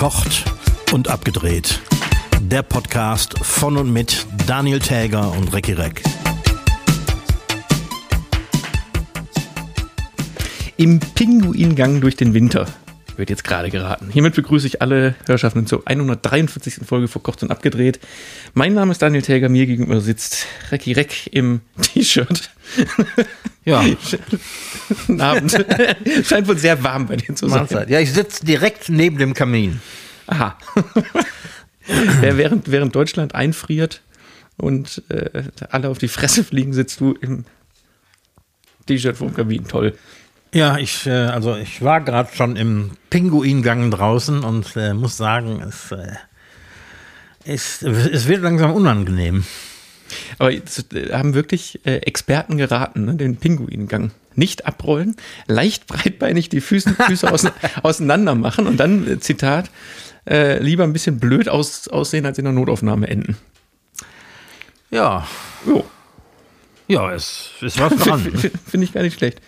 Verkocht und abgedreht. Der Podcast von und mit Daniel Täger und Recki Reck. Im Pinguingang durch den Winter wird jetzt gerade geraten. Hiermit begrüße ich alle Hörschaften zur 143. Folge Verkocht und abgedreht. Mein Name ist Daniel Täger, mir gegenüber sitzt Recki Reck im T-Shirt. Ja. Guten Abend. Scheint wohl sehr warm bei dir zu sein. Mahlzeit. Ja, ich sitze direkt neben dem Kamin. Aha. ja, während, während Deutschland einfriert und äh, alle auf die Fresse fliegen, sitzt du im T-Shirt vom Kamin. Toll. Ja, ich, äh, also ich war gerade schon im Pinguingang draußen und äh, muss sagen, es, äh, es, es wird langsam unangenehm. Aber jetzt äh, haben wirklich äh, Experten geraten, ne, den Pinguingang nicht abrollen, leicht breitbeinig die Füße, Füße ausein- auseinander machen und dann, äh, Zitat, äh, lieber ein bisschen blöd aus, aussehen, als in der Notaufnahme enden. Ja, Jo, ja, es ist was dran. ne? finde ich gar nicht schlecht.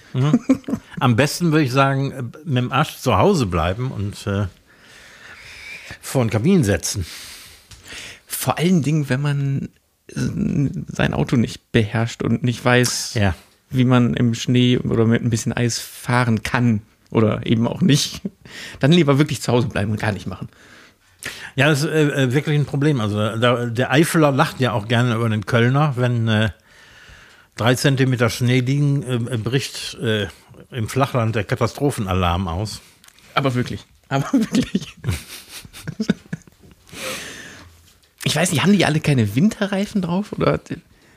Am besten würde ich sagen, äh, mit dem Arsch zu Hause bleiben und äh, vor den Kamin setzen. Vor allen Dingen, wenn man äh, sein Auto nicht beherrscht und nicht weiß, Ja. wie man im Schnee oder mit ein bisschen Eis fahren kann oder eben auch nicht, dann lieber wirklich zu Hause bleiben und gar nicht machen. Ja, das ist äh, äh, wirklich ein Problem. Also da, der Eifeler lacht ja auch gerne über den Kölner, wenn äh, drei Zentimeter Schnee liegen, äh, äh, bricht äh, im Flachland der Katastrophenalarm aus. Aber wirklich. Aber wirklich. Ich weiß nicht, haben die alle keine Winterreifen drauf? Oder?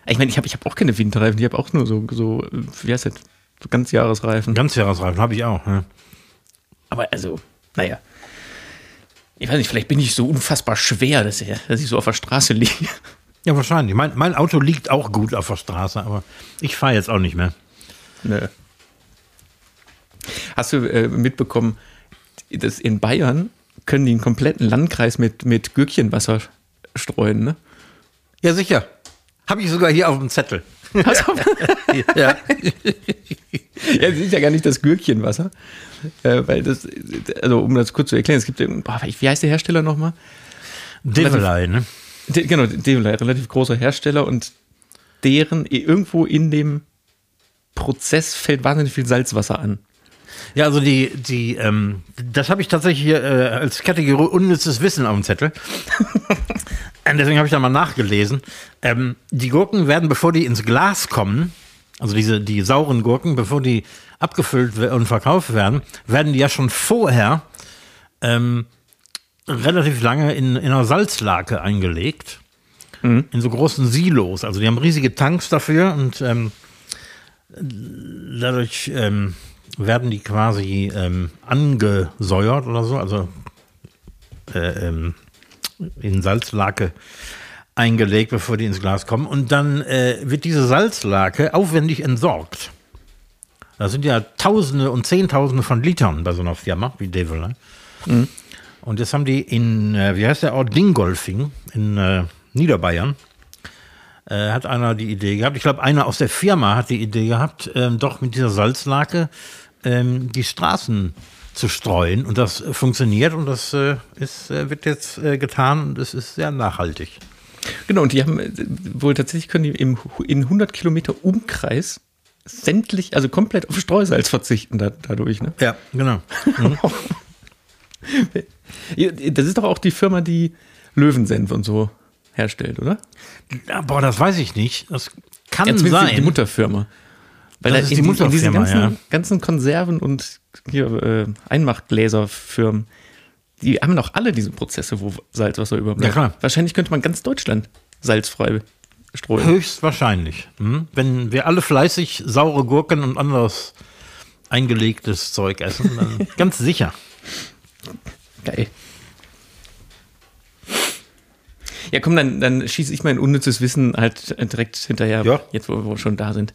Ich meine, ich habe ich hab auch keine Winterreifen, ich habe auch nur so, so, wie heißt das? So Ganzjahresreifen. Ganzjahresreifen habe ich auch. Ne? Aber also, naja. Ich weiß nicht, vielleicht bin ich so unfassbar schwer, dass ich, dass ich so auf der Straße liege. Ja, wahrscheinlich. Mein, mein Auto liegt auch gut auf der Straße, aber ich fahre jetzt auch nicht mehr. Nö. Hast du äh, mitbekommen, dass in Bayern können die einen kompletten Landkreis mit, mit Gürkchenwasser streuen, ne? Ja, sicher. Habe ich sogar hier auf dem Zettel. Also, ja. ja, das ist ja gar nicht das Gürkchenwasser. Äh, weil das, also um das kurz zu erklären, es gibt, boah, wie heißt der Hersteller nochmal? Develei, ne? De, genau, Develay, relativ großer Hersteller und deren irgendwo in dem Prozess fällt wahnsinnig viel Salzwasser an. Ja, also die, die, ähm, das habe ich tatsächlich hier äh, als Kategorie unnützes Wissen auf dem Zettel. Und deswegen habe ich da mal nachgelesen. Ähm, die Gurken werden, bevor die ins Glas kommen, also diese, die sauren Gurken, bevor die abgefüllt und verkauft werden, werden die ja schon vorher ähm, relativ lange in, in einer Salzlake eingelegt. In so großen Silos. Also die haben riesige Tanks dafür und ähm, dadurch ähm, werden die quasi ähm, angesäuert oder so, also äh, ähm, in Salzlake eingelegt, bevor die ins Glas kommen. Und dann äh, wird diese Salzlake aufwendig entsorgt. Da sind ja Tausende und Zehntausende von Litern bei so einer Firma wie Devil. Ne? Und das haben die in, äh, wie heißt der Ort, Dingolfing in äh, Niederbayern äh, hat einer die Idee gehabt, ich glaube, einer aus der Firma hat die Idee gehabt, ähm, doch mit dieser Salzlake ähm, die Straßen zu streuen. Und das äh, funktioniert und das äh, ist, äh, wird jetzt äh, getan und es ist sehr nachhaltig. Genau, und die haben äh, wohl tatsächlich können die im, in 100 Kilometer Umkreis sämtlich, also komplett auf Streusalz verzichten da, dadurch. Ne? Ja, genau. Ja, Das ist doch auch die Firma, die Löwensenf und so herstellt, oder? Ja, boah, das weiß ich nicht. Das kann Ja, sein. Die Mutterfirma. Weil Das da ist in, die die in diesen Mutterfirma, ganzen, ja. ganzen Konserven und hier, äh, Einmachgläserfirmen, die haben doch alle diese Prozesse, wo Salzwasser überbleibt. Ja, klar. Wahrscheinlich könnte man ganz Deutschland salzfrei streuen. Höchstwahrscheinlich. Hm? Wenn wir alle fleißig saure Gurken und anderes eingelegtes Zeug essen, dann ganz sicher. Geil. Ja, komm, dann, dann schieße ich mein unnützes Wissen halt direkt hinterher, Ja. jetzt wo wir schon da sind.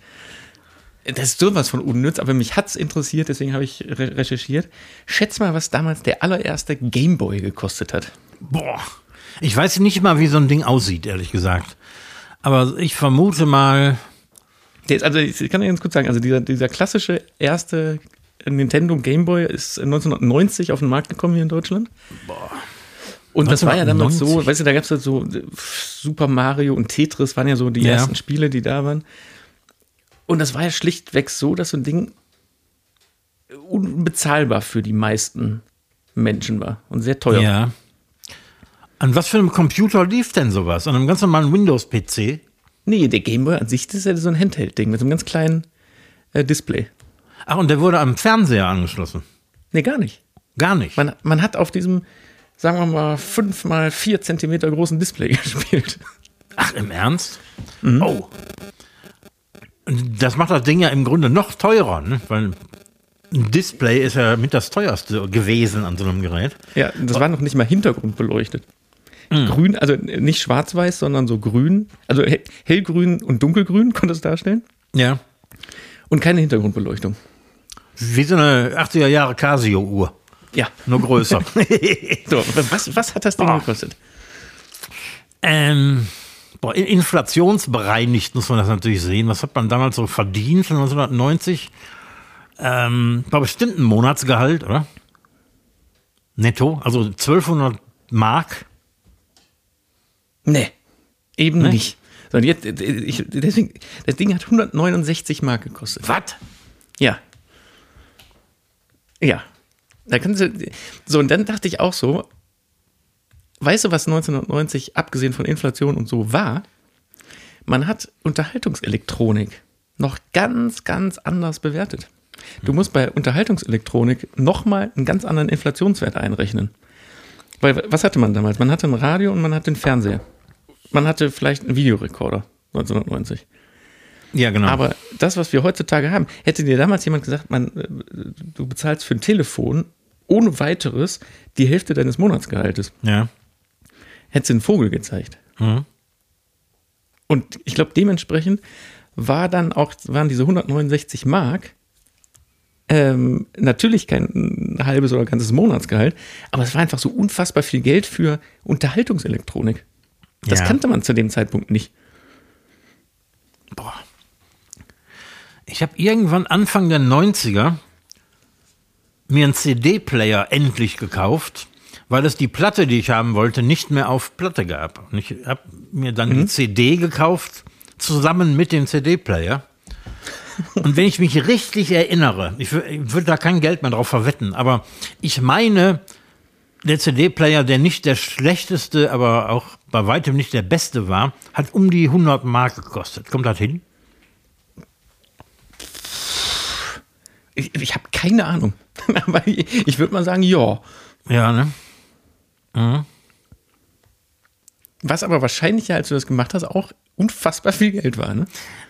Das ist sowas von unnütz, aber mich hat's interessiert, deswegen habe ich re recherchiert. Schätz mal, was damals der allererste Gameboy gekostet hat. Boah. Ich weiß nicht mal, wie so ein Ding aussieht, ehrlich gesagt. Aber ich vermute mal, Der ist, also ich kann dir ganz kurz sagen, also dieser, dieser klassische erste Nintendo Game Boy ist 1990 auf den Markt gekommen hier in Deutschland. Boah. Und das war ja damals so, 1990. weißt du, da gab es halt so Super Mario und Tetris waren ja so die Ja. ersten Spiele, die da waren. Und das war ja schlichtweg so, dass so ein Ding unbezahlbar für die meisten Menschen war und sehr teuer. Ja. An was für einem Computer lief denn sowas? An einem ganz normalen Windows-PC? Nee, der Game Boy an sich, ist ja so ein Handheld-Ding mit so einem ganz kleinen äh, Display. Ach, und der wurde am Fernseher angeschlossen. Nee, gar nicht. Gar nicht. Man, man hat auf diesem, sagen wir mal, 5 mal 4 Zentimeter großen Display gespielt. Ach, im Ernst? Oh. Und Das macht das Ding ja im Grunde noch teurer, ne? weil ein Display ist ja mit das teuerste gewesen an so einem Gerät. Ja, das war noch nicht mal hintergrundbeleuchtet. Grün, also nicht schwarz-weiß, sondern so grün, also he- hellgrün und dunkelgrün konnte es darstellen Ja. und keine Hintergrundbeleuchtung. Wie so eine 80er Jahre Casio-Uhr. Ja. Nur größer. So, was, was hat das Ding Ah. gekostet? ähm, boah, in- inflationsbereinigt muss man das natürlich sehen. Was hat man damals so verdient von 1990? Ähm, war bestimmt ein Monatsgehalt, oder? Netto, also 1200 Mark. Nee, eben Nee? nicht. So, und jetzt, äh, ich, deswegen, das Ding hat 169 Mark gekostet. Was? Ja. Ja. Da kannst du, so, und dann dachte ich auch so, weißt du, was 1990, abgesehen von Inflation und so, war? Man hat Unterhaltungselektronik noch ganz, ganz anders bewertet. Du musst bei Unterhaltungselektronik nochmal einen ganz anderen Inflationswert einrechnen. Weil, was hatte man damals? Man hatte ein Radio und man hatte einen Fernseher. Man hatte vielleicht einen Videorekorder 1990. Ja, genau. Aber das, was wir heutzutage haben, hätte dir damals jemand gesagt, man, äh, du bezahlst für ein Telefon ohne weiteres die Hälfte deines Monatsgehaltes. ja. Hättest du einen Vogel gezeigt. Mhm. Und ich glaube, dementsprechend war dann auch, waren diese 169 Mark ähm, natürlich kein halbes oder ganzes Monatsgehalt, aber es war einfach so unfassbar viel Geld für Unterhaltungselektronik. Das Ja. kannte man zu dem Zeitpunkt nicht. Boah. Ich habe irgendwann Anfang der 90er mir einen CD-Player endlich gekauft, weil es die Platte, die ich haben wollte, nicht mehr auf Platte gab. Und ich habe mir dann die CD gekauft, zusammen mit dem CD-Player. Und wenn ich mich richtig erinnere, ich ich würde da kein Geld mehr drauf verwetten, aber ich meine, der CD-Player, der nicht der schlechteste, aber auch bei weitem nicht der beste war, hat um die 100 Mark gekostet. Kommt das hin? Ich, ich habe keine Ahnung. aber ich, ich würde mal sagen, ja. Ja, ne? Was aber wahrscheinlich, ja, als du das gemacht hast, auch unfassbar viel Geld war, ne?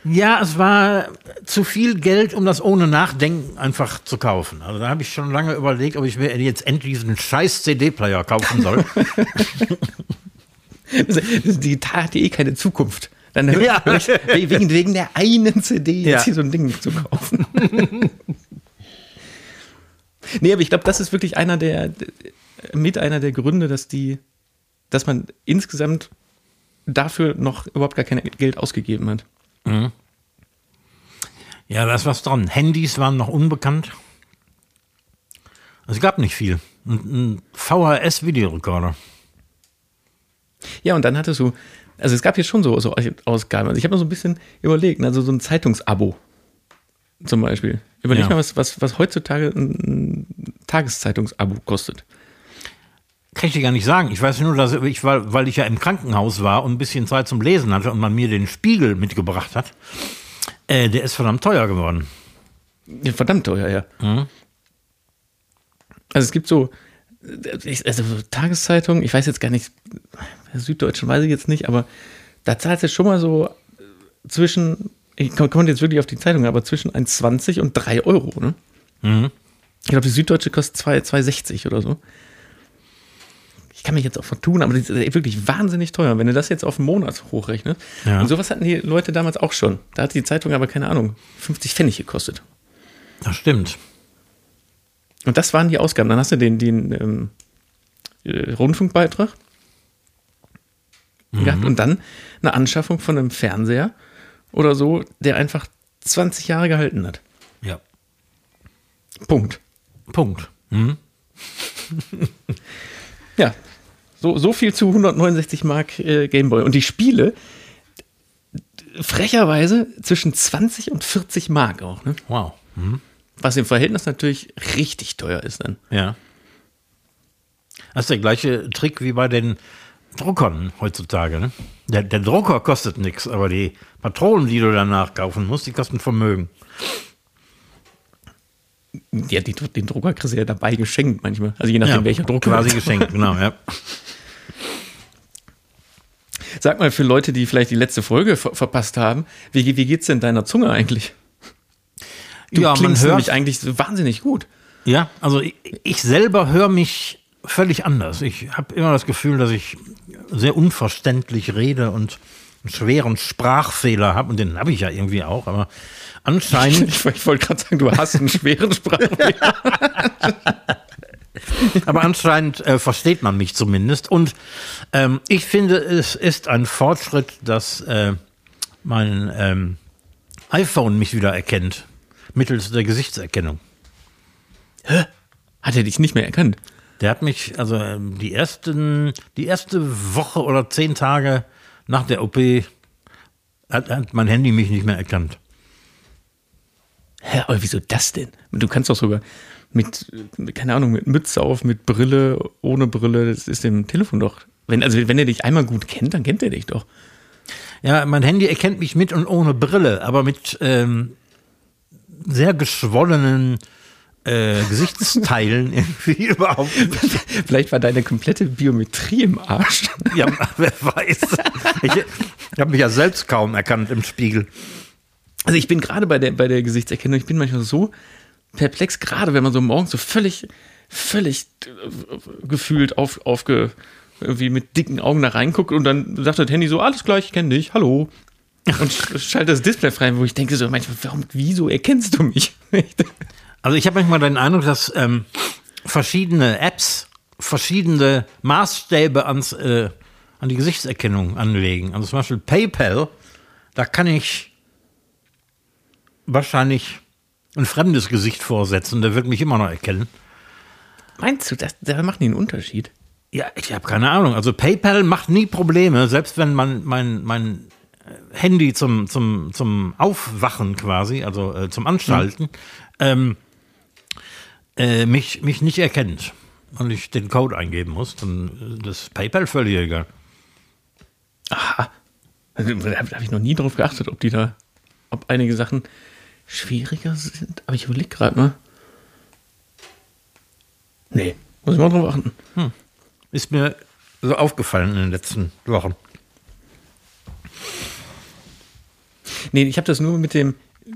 Ja, es war zu viel Geld, um das ohne Nachdenken einfach zu kaufen. Also da habe ich schon lange überlegt, ob ich mir jetzt endlich diesen scheiß CD-Player kaufen soll. Digital hat eh keine Zukunft. Dann Ja. wegen, wegen der einen CD Ja. jetzt hier so ein Ding zu kaufen. nee, aber ich glaube, das ist wirklich einer der, mit einer der Gründe, dass die, dass man insgesamt dafür noch überhaupt gar kein Geld ausgegeben hat. ja, da ist was dran. Handys waren noch unbekannt. Es gab nicht viel. Ein, ein VHS-Videorekorder. Ja, und dann hattest du, also es gab hier schon so, so Ausgaben. Also ich habe mir so ein bisschen überlegt, also so ein Zeitungsabo zum Beispiel. Überleg Ja. mal, was, was, was heutzutage ein Tageszeitungsabo kostet. Kann ich dir gar nicht sagen. Ich weiß nur, dass ich, weil, weil ich ja im Krankenhaus war und ein bisschen Zeit zum Lesen hatte und man mir den Spiegel mitgebracht hat, äh, der ist verdammt teuer geworden. Ja, verdammt teuer, ja. Mhm. Also es gibt so, äh, also so Tageszeitungen, ich weiß jetzt gar nicht, Süddeutschen weiß ich jetzt nicht, aber da zahlt es schon mal so zwischen, ich komme komm jetzt wirklich auf die Zeitung, aber zwischen 1,20 und 3 Euro, ne? Mhm. Ich glaube, die Süddeutsche kostet 2 2,60 oder so. Ich kann mich jetzt auch vertun, aber das ist wirklich wahnsinnig teuer, wenn du das jetzt auf einen Monat hochrechnest. Ja. Und sowas hatten die Leute damals auch schon. Da hat die Zeitung aber, keine Ahnung, 50 Pfennig gekostet. Das stimmt. Und das waren die Ausgaben. Dann hast du den, den ähm, äh, Rundfunkbeitrag gehabt und dann eine Anschaffung von einem Fernseher oder so, der einfach 20 Jahre gehalten hat. Ja. Punkt. Punkt. Hm? Ja, so, so viel zu 169 Mark äh, Gameboy. Und die Spiele, frecherweise zwischen 20 und 40 Mark auch. Ne? Wow. Hm? Was im Verhältnis natürlich richtig teuer ist dann. Ja. Das ist der gleiche Trick wie bei den Druckern heutzutage. Ne? Der, der Drucker kostet nichts, aber die Patronen, die du danach kaufen musst, die kosten Vermögen. Ja, die, den Drucker kriegst du ja dabei geschenkt manchmal. Also je nachdem, welcher Drucker. Quasi geschenkt, genau, ja. Sag mal für Leute, die vielleicht die letzte Folge ver verpasst haben, wie, wie geht's denn deiner Zunge eigentlich? Du ja, man klingst hört, nämlich eigentlich wahnsinnig gut. ja, also ich, ich selber höre mich völlig anders. Ich habe immer das Gefühl, dass ich sehr unverständlich rede und einen schweren Sprachfehler habe. Und den habe ich ja irgendwie auch, aber anscheinend. Ich, ich wollte gerade sagen, du hast einen schweren Sprachfehler. Aber anscheinend äh, versteht man mich zumindest. Und ähm, ich finde, es ist ein Fortschritt, dass äh, mein ähm, iPhone mich wieder erkennt. Mittels der Gesichtserkennung. Hat er dich nicht mehr erkannt? Der hat mich, also ähm, die ersten, die erste Woche oder zehn Tage nach der OP hat, hat mein Handy mich nicht mehr erkannt. Hä, aber wieso das denn? Du kannst doch sogar mit, äh, keine Ahnung, mit Mütze auf, mit Brille, ohne Brille, das ist dem Telefon doch. Wenn, also wenn er dich einmal gut kennt, dann kennt er dich doch. Ja, mein Handy erkennt mich mit und ohne Brille, aber mit ähm, sehr geschwollenen äh, Gesichtsteilen irgendwie überhaupt nicht. Vielleicht war deine komplette Biometrie im Arsch. Ja, wer weiß. Ich, ich habe mich ja selbst kaum erkannt im Spiegel. Also ich bin gerade bei der, bei der Gesichtserkennung, ich bin manchmal so perplex, gerade wenn man so morgens so völlig, völlig äh, gefühlt auf, aufge, irgendwie mit dicken Augen da reinguckt und dann sagt das Handy so, alles klar, ich kenne dich, hallo. Und sch- schaltet das Display frei, wo ich denke so manchmal, warum, wieso erkennst du mich? Also ich habe manchmal den Eindruck, dass ähm, verschiedene Apps verschiedene Maßstäbe ans, äh, an die Gesichtserkennung anlegen. Also zum Beispiel PayPal, da kann ich wahrscheinlich ein fremdes Gesicht vorsetzen, der wird mich immer noch erkennen. Meinst du, das, da machen die einen Unterschied? Ja, ich habe keine Ahnung. Also PayPal macht nie Probleme, selbst wenn man mein, mein äh, Handy zum, zum, zum Aufwachen quasi, also äh, zum Anschalten, ähm, äh, mich, mich nicht erkennt und ich den Code eingeben muss, dann äh, das PayPal völlig egal. Also, da habe ich noch nie drauf geachtet, ob die da, ob einige Sachen schwieriger sind. Aber ich überlege gerade mal. Nee, muss ich mal drauf achten. Ist mir so aufgefallen in den letzten Wochen. Nee, ich habe das nur mit dem,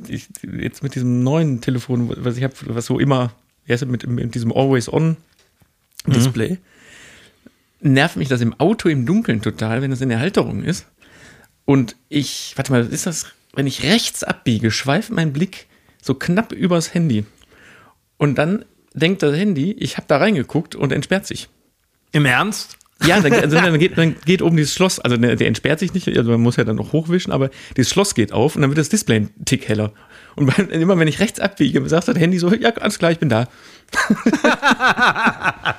ich, jetzt mit diesem neuen Telefon, was ich habe, was so immer, wie heißt das, mit, mit diesem Always-On-Display. Nervt mich das im Auto im Dunkeln total, wenn das in der Halterung ist. Und ich, warte mal, ist das, wenn ich rechts abbiege, schweift mein Blick so knapp übers Handy. Und dann denkt das Handy, ich habe da reingeguckt und entsperrt sich. Im Ernst? Ja, dann, also dann, geht, dann geht oben dieses Schloss, also der, der entsperrt sich nicht, also man muss ja dann noch hochwischen, aber dieses Schloss geht auf und dann wird das Display ein Tick heller. Und immer wenn ich rechts abbiege, sagt das Handy so, ja, alles klar, ich bin da.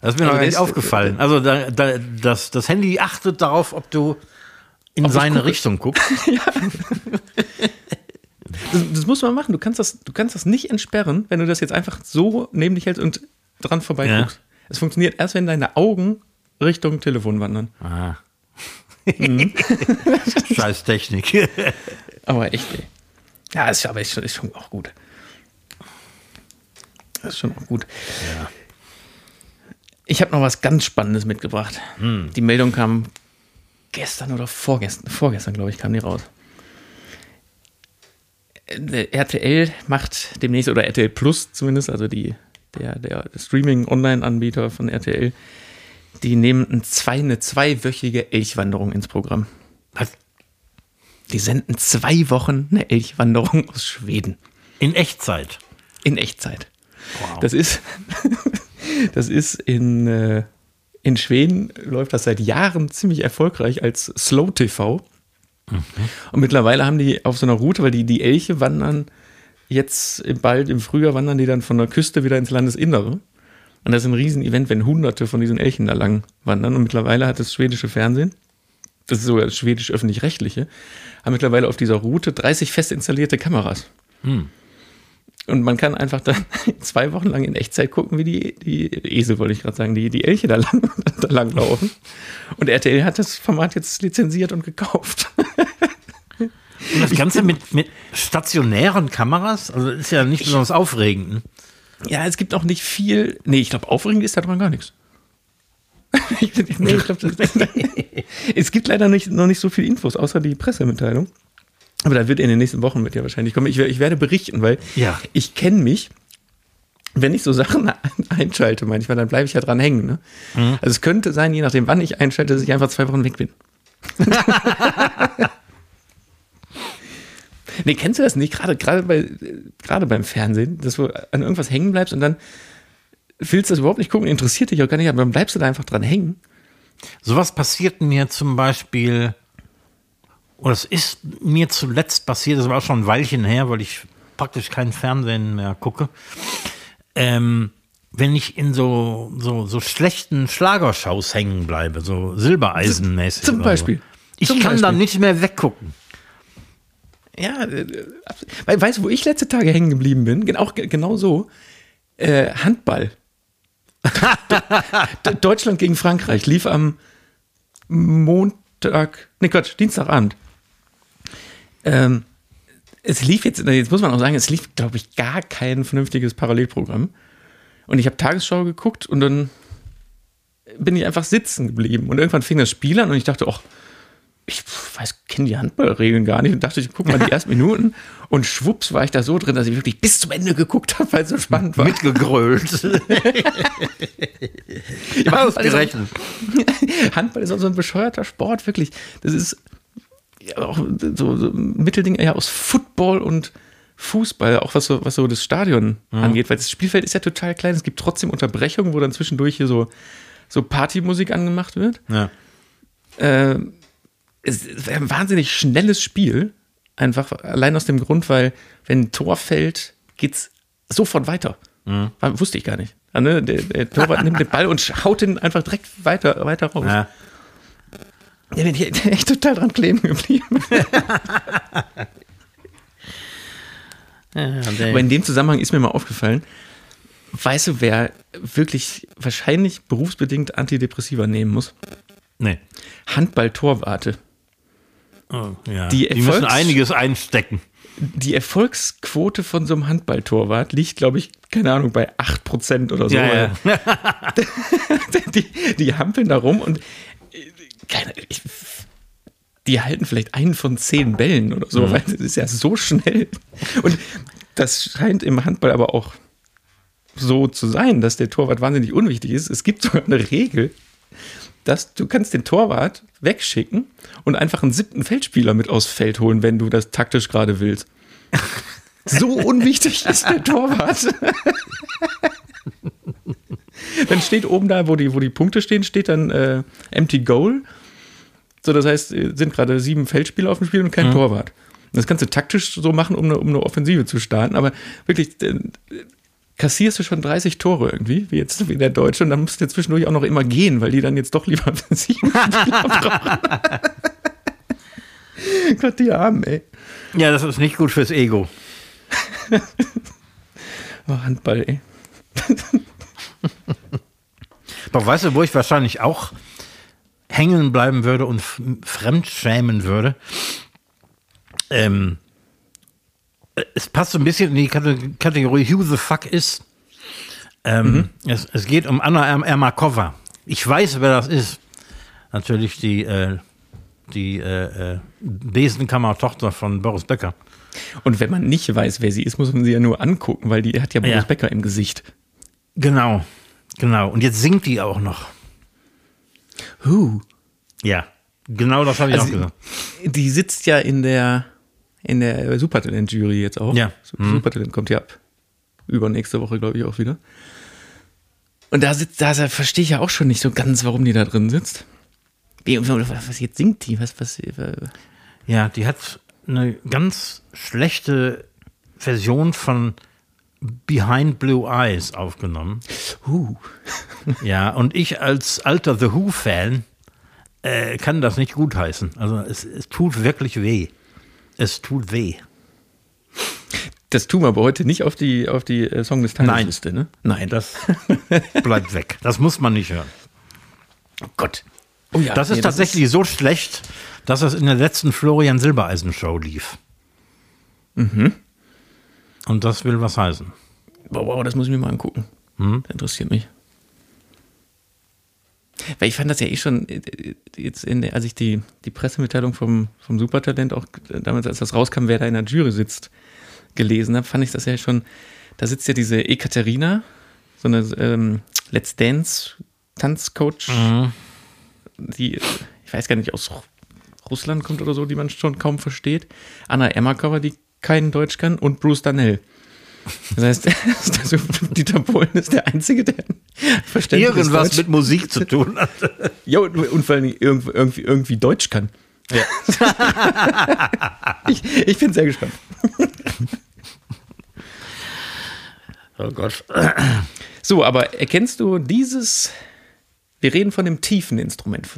Das ist mir Also noch gar nicht aufgefallen. Also da, da, das, das Handy achtet darauf, ob du in Ob seine gucke. Richtung guckst. Das, das muss man machen. Du kannst, das, du kannst das nicht entsperren, wenn du das jetzt einfach so neben dich hältst und dran vorbeiguckst. Es funktioniert erst, wenn deine Augen Richtung Telefon wandern. Ah. Mhm. Scheiß Technik. Aber echt, ey. Ja, ist, aber ist, schon- ist schon auch gut. Das ist schon auch gut. Ich habe noch was ganz Spannendes mitgebracht. Die Meldung kam gestern oder vorgestern, vorgestern, glaube ich, kam die raus. Äh, RTL macht demnächst, oder RTL Plus zumindest, also die, der, der Streaming-Online-Anbieter von RTL, die nehmen ein zwei, eine zweiwöchige Elchwanderung ins Programm. Was? Die senden zwei Wochen eine Elchwanderung aus Schweden. In Echtzeit. In Echtzeit. Das ist, das ist in, äh, in Schweden läuft das seit Jahren ziemlich erfolgreich als Slow TV. Und mittlerweile haben die auf so einer Route, weil die, die Elche wandern jetzt bald im Frühjahr wandern die dann von der Küste wieder ins Landesinnere. Und das ist ein Riesen-Event, wenn hunderte von diesen Elchen da lang wandern. Und mittlerweile hat das schwedische Fernsehen, das ist sogar das schwedisch öffentlich-rechtliche, haben mittlerweile auf dieser Route 30 fest installierte Kameras. Hm. Und man kann einfach dann zwei Wochen lang in Echtzeit gucken, wie die, die Esel, wollte ich gerade sagen, die, die Elche da lang, da lang laufen. Und RTL hat das Format jetzt lizenziert und gekauft. Und das Ganze mit, mit stationären Kameras, also ist ja nicht besonders aufregend. Ja, es gibt auch nicht viel. Nee, ich glaube, aufregend ist daran gar nichts. nee, ich glaub, das, es gibt leider nicht, noch nicht so viel Infos, außer die Pressemitteilung. Aber da wird in den nächsten Wochen mit ja wahrscheinlich kommen. Ich, ich werde berichten, weil Ja. ich kenne mich, wenn ich so Sachen einschalte manchmal, dann bleibe ich ja dran hängen. Ne? Also es könnte sein, je nachdem, wann ich einschalte, dass ich einfach zwei Wochen weg bin. Nee, kennst du das nicht? Gerade, gerade, bei, gerade beim Fernsehen, dass du an irgendwas hängen bleibst und dann willst du das überhaupt nicht gucken, interessiert dich auch gar nicht, aber dann bleibst du da einfach dran hängen. Sowas passiert mir zum Beispiel, oder es ist mir zuletzt passiert, das war auch schon ein Weilchen her, weil ich praktisch kein Fernsehen mehr gucke. Ähm, wenn ich in so, so, so schlechten Schlagershows hängen bleibe, so Silbereisenmäßig. Zum Beispiel. So. Ich Zum kann Beispiel. dann nicht mehr weggucken. Ja, äh, weil, weißt du, wo ich letzte Tage hängen geblieben bin? Gen- Auch ge- genau so. Äh, Handball. Deutschland gegen Frankreich lief am Montag, nee Quatsch, Dienstagabend. Ähm, es lief jetzt, jetzt muss man auch sagen, es lief, glaube ich, gar kein vernünftiges Parallelprogramm. Und ich habe Tagesschau geguckt und dann bin ich einfach sitzen geblieben. Und irgendwann fing das Spiel an und ich dachte, ach, ich weiß, kenne die Handballregeln gar nicht und dachte, ich gucke mal die ersten Minuten und schwupps war ich da so drin, dass ich wirklich bis zum Ende geguckt habe, weil es so spannend war. Mitgegrölt. Ausgerechnet. Handball ist auch so ein bescheuerter Sport, wirklich. Das ist ja auch so, so ein Mittelding eher aus Football und Fußball, auch was so, was so das Stadion angeht, weil das Spielfeld ist ja total klein. Es gibt trotzdem Unterbrechungen, wo dann zwischendurch hier so, so Partymusik angemacht wird. Ja. äh, es ist ein wahnsinnig schnelles Spiel. Einfach allein aus dem Grund, weil wenn ein Tor fällt, geht's sofort weiter. War- Wusste ich gar nicht. Ja, ne? der, der Torwart nimmt den Ball und haut den einfach direkt weiter, weiter raus. Ja. Da bin ich echt total dran kleben geblieben. Aber in dem Zusammenhang ist mir mal aufgefallen, weißt du, wer wirklich wahrscheinlich berufsbedingt Antidepressiva nehmen muss? nee. Handball-Torwarte. Oh, ja. Die Die, müssen einiges einstecken. die Erfolgsquote von so einem Handballtorwart liegt, glaube ich, keine Ahnung, bei 8% oder so. Ja, ja. die, die hampeln da rum und äh, keine, ich, die halten vielleicht einen von zehn Bällen oder so, weil das ist ja so schnell. Und das scheint im Handball aber auch so zu sein, dass der Torwart wahnsinnig unwichtig ist. Es gibt sogar eine Regel, dass du kannst den Torwart wegschicken und einfach einen siebten Feldspieler mit aufs Feld holen, wenn du das taktisch gerade willst. So unwichtig ist der Torwart. dann steht oben da, wo die, wo die Punkte stehen, steht dann äh, Empty Goal. So, das heißt, äh, sind gerade sieben Feldspieler auf dem Spiel und kein Torwart. Und das kannst du taktisch so machen, um eine, um eine Offensive zu starten, aber wirklich, äh, kassierst du schon 30 Tore irgendwie, wie jetzt wie der Deutsche, und dann musst du zwischendurch auch noch immer gehen, weil die dann jetzt doch lieber sieben Spieler brauchen. Gott, die Armen, ey. Ja, das ist nicht gut fürs Ego. Oh, Handball, ey. Aber weißt du, wo ich wahrscheinlich auch hängen bleiben würde und fremdschämen würde? Ähm, es passt so ein bisschen in die Kate- Kategorie Who the fuck is. Ähm, es, es geht um Anna Erm- Ermakova. Ich weiß, wer das ist. Natürlich die, äh, die äh, äh, Besenkammer-Tochter von Boris Becker. Und wenn man nicht weiß, wer sie ist, muss man sie ja nur angucken, weil die hat ja Boris Ja. Becker im Gesicht. Genau, genau. Und jetzt singt die auch noch. Huh. Ja, genau das habe ich Also, auch gesagt. Die sitzt ja in der, in der Supertalent-Jury jetzt auch. Ja. Mhm. Supertalent kommt ja ab. Übernächste Woche, glaube ich, auch wieder. Und da sitzt, da verstehe ich ja auch schon nicht so ganz, warum die da drin sitzt. Wie, was jetzt singt die? Was, was, äh, Ja, die hat eine ganz schlechte Version von Behind Blue Eyes aufgenommen. Uh. Ja, und ich als alter The Who-Fan äh, kann das nicht gutheißen. Also es, es tut wirklich weh. Es tut weh. Das tun wir aber heute nicht auf die, auf die äh, Song des Tages Liste, ne? Nein, das bleibt weg. Das muss man nicht hören. Oh Gott. Oh ja, das ist nee, tatsächlich so schlecht, dass es in der letzten Florian Silbereisen Show lief. Mhm. Und das will was heißen. Wow, wow, das muss ich mir mal angucken. Hm? Das interessiert mich. Weil ich fand das ja eh schon, äh, jetzt in der, als ich die, die Pressemitteilung vom, vom Supertalent auch äh, damals, als das rauskam, wer da in der Jury sitzt, gelesen habe, fand ich das ja schon, da sitzt ja diese Ekaterina, so eine ähm, Let's Dance Tanzcoach, Mhm. die, ich weiß gar nicht, aus Russland kommt oder so, die man schon kaum versteht. Anna Emmerkauer, die kein Deutsch kann und Bruce Danell. Das heißt, Dieter Bohlen ist der Einzige, der verständliches Irgendwas Deutsch, mit Musik zu tun hat. ja, und, und vor allem irgendwie, irgendwie, irgendwie Deutsch kann. ich ich bin sehr gespannt. Oh Gott. So, aber erkennst du dieses, wir reden von dem tiefen Instrument.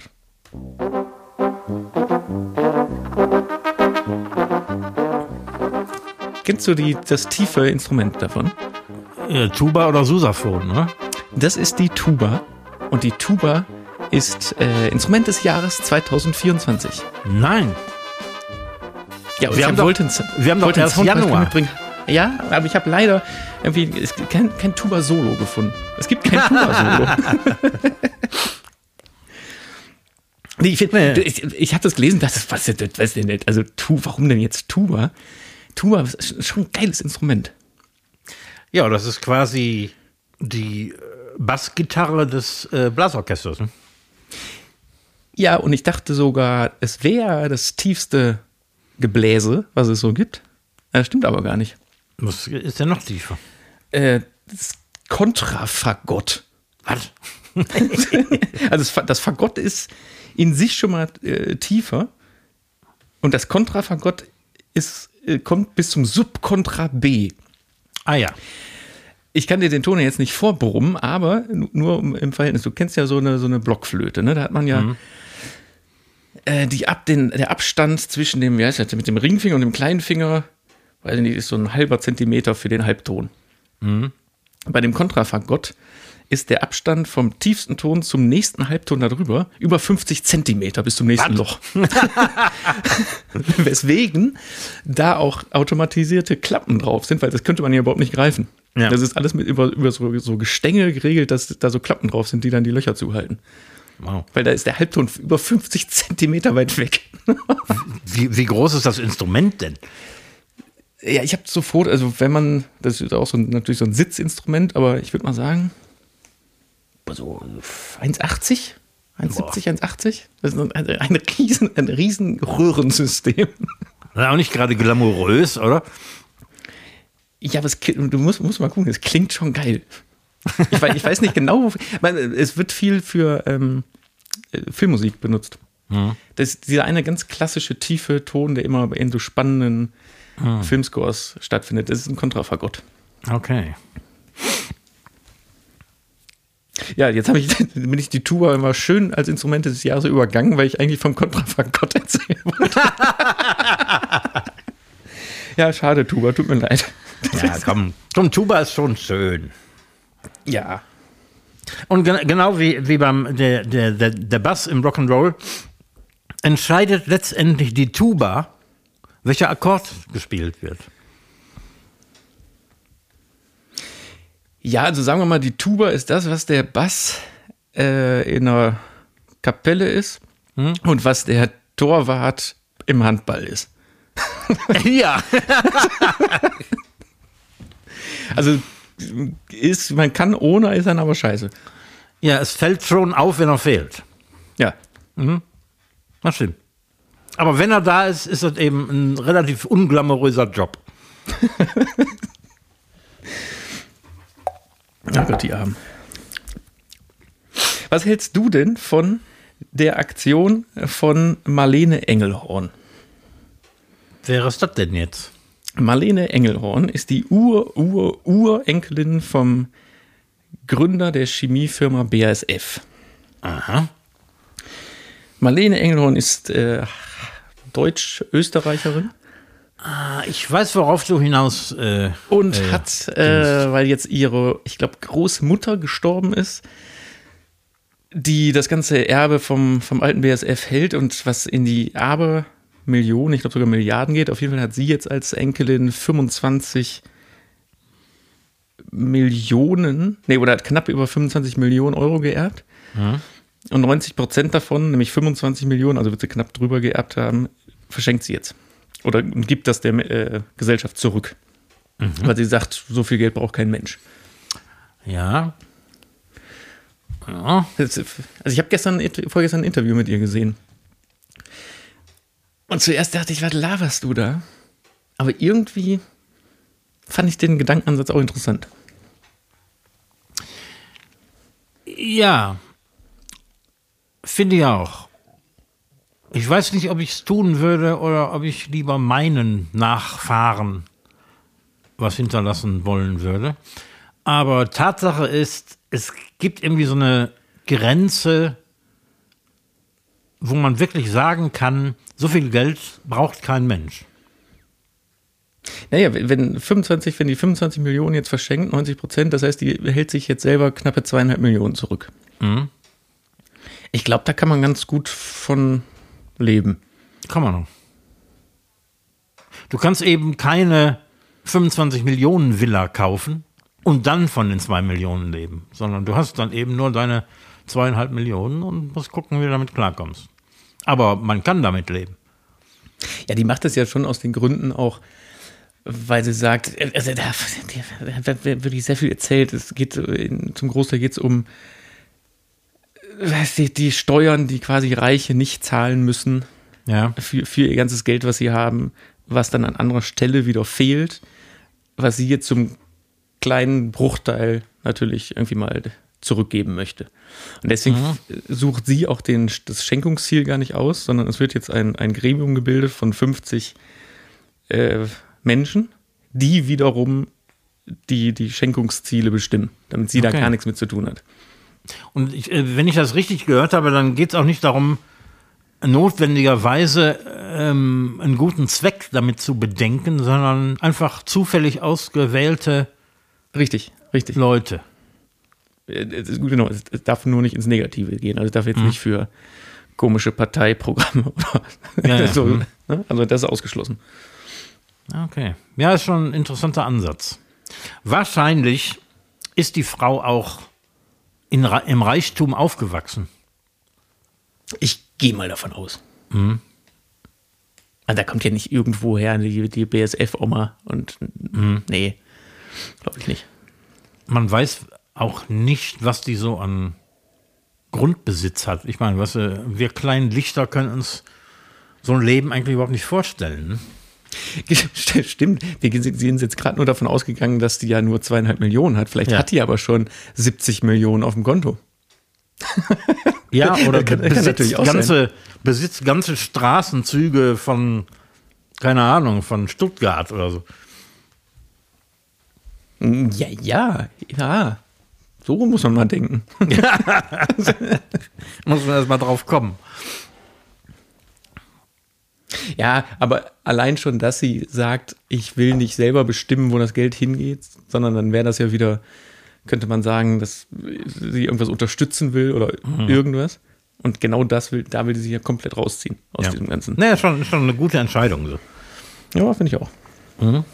Kennst du die, das tiefe Instrument davon? Ja, Tuba oder Susaphon, ne? Das ist die Tuba. Und die Tuba ist äh, Instrument des Jahres 2024. Nein. Ja, Wir haben doch- wollte einen- wir haben doch erst Januar. Mitbringen. Ja, aber ich habe leider irgendwie es kein, kein Tuba-Solo gefunden. Es gibt kein Tuba-Solo. nee, ich, find, Nee. ich, ich habe das gelesen, das ist was, das weiß ich nicht. Also, tu, warum denn jetzt Tuba? Tuba ist schon ein geiles Instrument. Ja, das ist quasi die äh, Bassgitarre des äh, Blasorchesters. Ne? Ja, und ich dachte sogar, es wäre das tiefste Gebläse, was es so gibt. Das stimmt aber gar nicht. Was ist denn noch tiefer? Äh, das Kontrafagott. Was? Also das Fagott ist in sich schon mal äh, tiefer und das Kontrafagott ist, äh, kommt bis zum Subkontra B. Ah ja. Ich kann dir den Ton jetzt nicht vorbrummen, aber nu- nur im Verhältnis. Du kennst ja so eine, so eine Blockflöte, ne? Da hat man ja äh, die ab, den, der Abstand zwischen dem, wie heißt das, mit dem Ringfinger und dem kleinen Finger, weiß ich nicht, ist so ein halber Zentimeter für den Halbton. Bei dem Kontrafagott ist der Abstand vom tiefsten Ton zum nächsten Halbton darüber über 50 Zentimeter bis zum nächsten Loch. Weswegen da auch automatisierte Klappen drauf sind, weil das könnte man ja überhaupt nicht greifen. Ja. Das ist alles mit über, über so, so Gestänge geregelt, dass da so Klappen drauf sind, die dann die Löcher zuhalten. Wow. Weil da ist der Halbton über 50 Zentimeter weit weg. Wie, wie groß ist das Instrument denn? ja, ich habe sofort, also wenn man, das ist auch so natürlich so ein Sitzinstrument, aber ich würde mal sagen, so 1,80? 1,70, 1,80? Das ist ein, ein, riesen, ein riesen Röhrensystem. Das ist auch nicht gerade glamourös, oder? Ja, aber es, du musst, musst mal gucken, es klingt schon geil. Ich weiß, ich weiß nicht genau, meine, es wird viel für ähm, äh, Filmmusik benutzt. Das ist dieser eine ganz klassische tiefe Ton, der immer in so spannenden Filmscores stattfindet. Das ist ein Kontrafagott. Okay. Ja, jetzt habe ich, bin ich die Tuba immer schön als Instrument des Jahres übergangen, weil ich eigentlich vom Kontrafagott erzählen wollte. ja, schade, Tuba, tut mir leid. Ja, komm. Komm, Tuba ist schon schön. Ja. Und gen genau wie, wie beim der, der, der, der Bass im Rock'n'Roll entscheidet letztendlich die Tuba, welcher Akkord gespielt wird. Ja, also sagen wir mal, die Tuba ist das, was der Bass äh, in einer Kapelle ist und was der Torwart im Handball ist. ja. Also ist, man kann ohne, ist dann aber scheiße. Ja, es fällt schon auf, wenn er fehlt. Ja. Das stimmt. Aber wenn er da ist, ist das eben ein relativ unglamouröser Job. Oh Gott, die Armen. Was hältst du denn von der Aktion von Marlene Engelhorn? Wer ist das denn jetzt? Marlene Engelhorn ist die Ur-Ur-Urenkelin vom Gründer der Chemiefirma BASF. Aha. Marlene Engelhorn ist äh, Deutsch-Österreicherin Ah, ich weiß, worauf du hinaus. Äh, und äh, hat, äh, weil jetzt ihre, ich glaube, Großmutter gestorben ist, die das ganze Erbe vom, vom alten BSF hält und was in die Erbe Millionen, ich glaube sogar Milliarden geht. Auf jeden Fall hat sie jetzt als Enkelin 25 Millionen, nee, oder hat knapp über 25 Millionen Euro geerbt. Und 90 Prozent davon, nämlich 25 Millionen, also wird sie knapp drüber geerbt haben, verschenkt sie jetzt. Oder gibt das der äh, Gesellschaft zurück. Weil sie sagt, so viel Geld braucht kein Mensch. ja. Ja. Also ich habe gestern, vorgestern ein Interview mit ihr gesehen. Und zuerst dachte ich, was laberst du da? Aber irgendwie fand ich den Gedankenansatz auch interessant. Ja. Finde ich auch. Ich weiß nicht, ob ich es tun würde oder ob ich lieber meinen Nachfahren was hinterlassen wollen würde. Aber Tatsache ist, es gibt irgendwie so eine Grenze, wo man wirklich sagen kann, so viel Geld braucht kein Mensch. Naja, wenn 25, wenn die 25 Millionen jetzt verschenkt, 90 Prozent, das heißt, die hält sich jetzt selber knappe zweieinhalb Millionen zurück. Ich glaube, da kann man ganz gut von leben. Kann man noch. Du kannst eben keine 25 Millionen Villa kaufen und dann von den zwei Millionen leben, sondern du hast dann eben nur deine zweieinhalb Millionen und musst gucken, wie du damit klarkommst. Aber man kann damit leben. Ja, die macht das ja schon aus den Gründen auch, weil sie sagt, also da da wird wirklich sehr viel erzählt. Es geht zum Großteil geht es um ich, die Steuern, die quasi Reiche nicht zahlen müssen Ja. für, für ihr ganzes Geld, was sie haben, was dann an anderer Stelle wieder fehlt, was sie jetzt zum kleinen Bruchteil natürlich irgendwie mal zurückgeben möchte. Und deswegen sucht sie auch den, das Schenkungsziel gar nicht aus, sondern es wird jetzt ein, ein Gremium gebildet von 50 äh, Menschen, die wiederum die, die Schenkungsziele bestimmen, damit sie da Okay. gar nichts mit zu tun hat. Und ich, äh, wenn ich das richtig gehört habe, dann geht es auch nicht darum, notwendigerweise ähm, einen guten Zweck damit zu bedenken, sondern einfach zufällig ausgewählte Richtig, richtig. Leute. Äh, es ist gut, genau, es, darf nur nicht ins Negative gehen. Also es darf Mhm. jetzt nicht für komische Parteiprogramme oder Ja, ja. so. Mhm. Ne? Also das ist ausgeschlossen. Okay. Ja, ist schon ein interessanter Ansatz. Wahrscheinlich ist die Frau auch in, im Reichtum aufgewachsen. Ich gehe mal davon aus. Mhm. Also da kommt ja nicht irgendwo her die, die BSF-Oma und Mhm. nee, glaube ich nicht. Man weiß auch nicht, was die so an Grundbesitz hat. Ich meine, was, äh, wir kleinen Lichter können uns so ein Leben eigentlich überhaupt nicht vorstellen. Stimmt, wir sind jetzt gerade nur davon ausgegangen, dass die ja nur zweieinhalb Millionen hat. Vielleicht Ja. hat die aber schon 70 Millionen auf dem Konto. Ja, oder Kann- kann besitzt, natürlich auch ganze, besitzt ganze Straßenzüge von, keine Ahnung, von Stuttgart oder so. Ja, ja, ja. So muss man mal denken. Muss man erst mal drauf kommen. Ja, aber allein schon, dass sie sagt, ich will nicht selber bestimmen, wo das Geld hingeht, sondern dann wäre das ja wieder, könnte man sagen, dass sie irgendwas unterstützen will oder Mhm. irgendwas. Und genau das will, da will sie sich ja komplett rausziehen aus Ja. diesem Ganzen. Naja, schon, schon eine gute Entscheidung. So. Ja, finde ich auch. Mhm.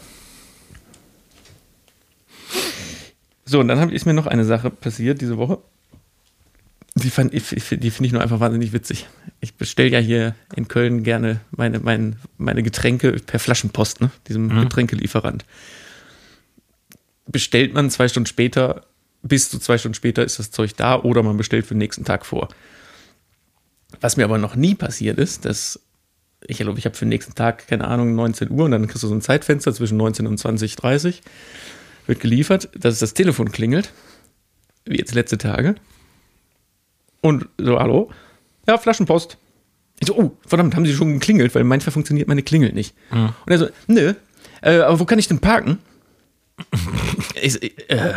So, und dann hab, ist mir noch eine Sache passiert diese Woche. Die, fand, ich, ich- die finde ich nur einfach wahnsinnig witzig. Ich bestelle ja hier in Köln gerne meine, mein, meine Getränke per Flaschenpost, ne? diesem Getränkelieferant. Bestellt man zwei Stunden später, bis zu zwei Stunden später ist das Zeug da oder man bestellt für den nächsten Tag vor. Was mir aber noch nie passiert ist, dass ich glaube, ich habe für den nächsten Tag, keine Ahnung, 19 Uhr und dann kriegst du so ein Zeitfenster zwischen 19 und 20, 30 wird geliefert, dass das Telefon klingelt, wie jetzt letzte Tage. Und so, hallo? Ja, Flaschenpost. Ich so, oh, verdammt, haben Sie schon geklingelt, weil manchmal funktioniert meine Klingel nicht. Und er so, nö, äh, aber wo kann ich denn parken? ich äh,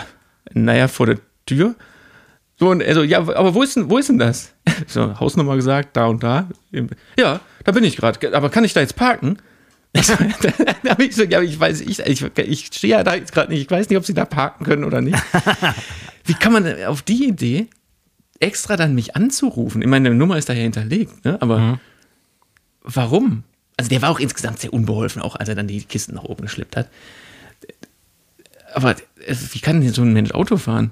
naja, vor der Tür. So, und er so, ja, aber wo ist denn, wo ist denn das? So, Hausnummer gesagt, da und da. Ja, da bin ich gerade. Aber kann ich da jetzt parken? Ich so, da ich so, ja, ich weiß, ich, ich, ich stehe ja da jetzt gerade nicht. Ich weiß nicht, ob sie da parken können oder nicht. Wie kann man auf die Idee, extra dann mich anzurufen? Ich meine, die Nummer ist da ja hinterlegt, ne? Aber warum? Also der war auch insgesamt sehr unbeholfen, auch als er dann die Kisten nach oben geschleppt hat. Aber äh, wie kann denn so ein Mensch Auto fahren?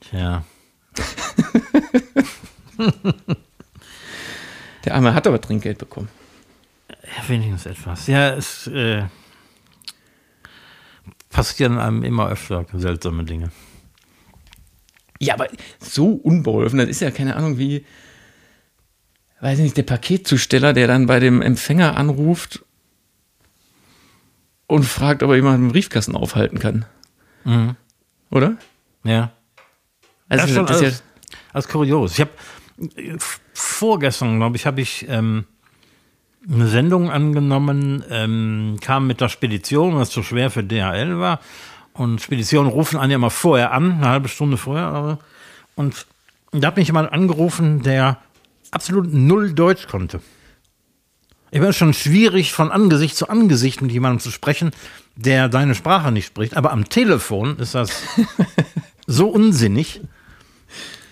Tja. Der Arme hat aber Trinkgeld bekommen. Ja, wenigstens etwas. Ja, es äh, passieren einem immer öfter seltsame Dinge. Ja, aber so unbeholfen, das ist ja keine Ahnung wie, weiß ich nicht, der Paketzusteller, der dann bei dem Empfänger anruft und fragt, ob er jemanden im Briefkasten aufhalten kann. Oder? Ja. Also ja, schon das ist ja, alles, alles kurios. Ich habe vorgestern, glaube ich, habe ich ähm, eine Sendung angenommen, ähm, kam mit der Spedition, was zu schwer für DHL war. Und Speditionen rufen einen ja immer vorher an, eine halbe Stunde vorher. Und da hat mich jemand angerufen, der absolut null Deutsch konnte. Ich war schon schwierig, von Angesicht zu Angesicht mit jemandem zu sprechen, der deine Sprache nicht spricht. Aber am Telefon ist das so unsinnig.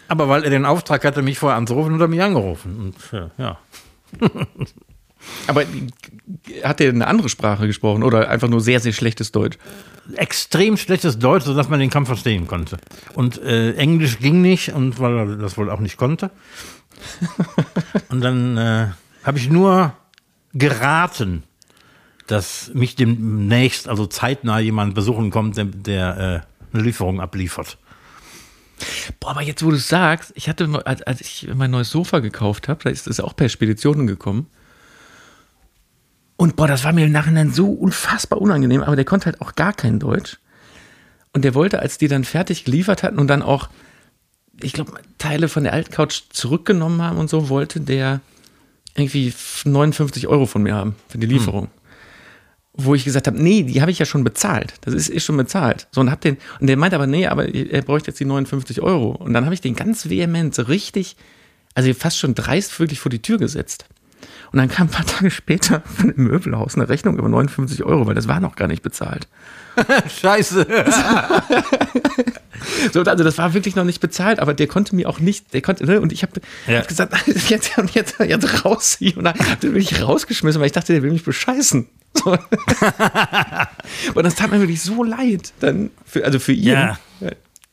Aber weil er den Auftrag hatte, mich vorher anzurufen, hat er mich angerufen. Und äh, ja. aber hat er eine andere Sprache gesprochen oder einfach nur sehr, sehr schlechtes Deutsch? Extrem schlechtes Deutsch, sodass man den Kampf verstehen konnte. Und äh, Englisch ging nicht, und weil er das wohl auch nicht konnte. und dann äh, habe ich nur geraten, dass mich demnächst, also zeitnah jemand besuchen kommt, der, der äh, eine Lieferung abliefert. Boah, aber jetzt, wo du sagst, ich hatte, als ich mein neues Sofa gekauft habe, da ist es auch per Speditionen gekommen. Und boah, das war mir im Nachhinein so unfassbar unangenehm, aber der konnte halt auch gar kein Deutsch. Und der wollte, als die dann fertig geliefert hatten und dann auch, ich glaube, Teile von der alten Couch zurückgenommen haben und so, wollte der irgendwie 59 Euro von mir haben für die Lieferung. Wo ich gesagt habe, nee, die habe ich ja schon bezahlt. Das ist, ist schon bezahlt. So, und hab den, und der meinte aber, nee, aber er bräuchte jetzt die 59 Euro. Und dann habe ich den ganz vehement so richtig, also fast schon dreist wirklich vor die Tür gesetzt. Und dann kam ein paar Tage später von dem Möbelhaus eine Rechnung über 59 Euro, weil das war noch gar nicht bezahlt. Scheiße. So, also das war wirklich noch nicht bezahlt, aber der konnte mir auch nicht, der konnte, ne, und ich habe Ja. hab gesagt, jetzt, jetzt, jetzt raus hier. Und dann den wirklich rausgeschmissen, weil ich dachte, der will mich bescheißen. So. und das tat mir wirklich so leid, dann, für, also für ihn. Ja.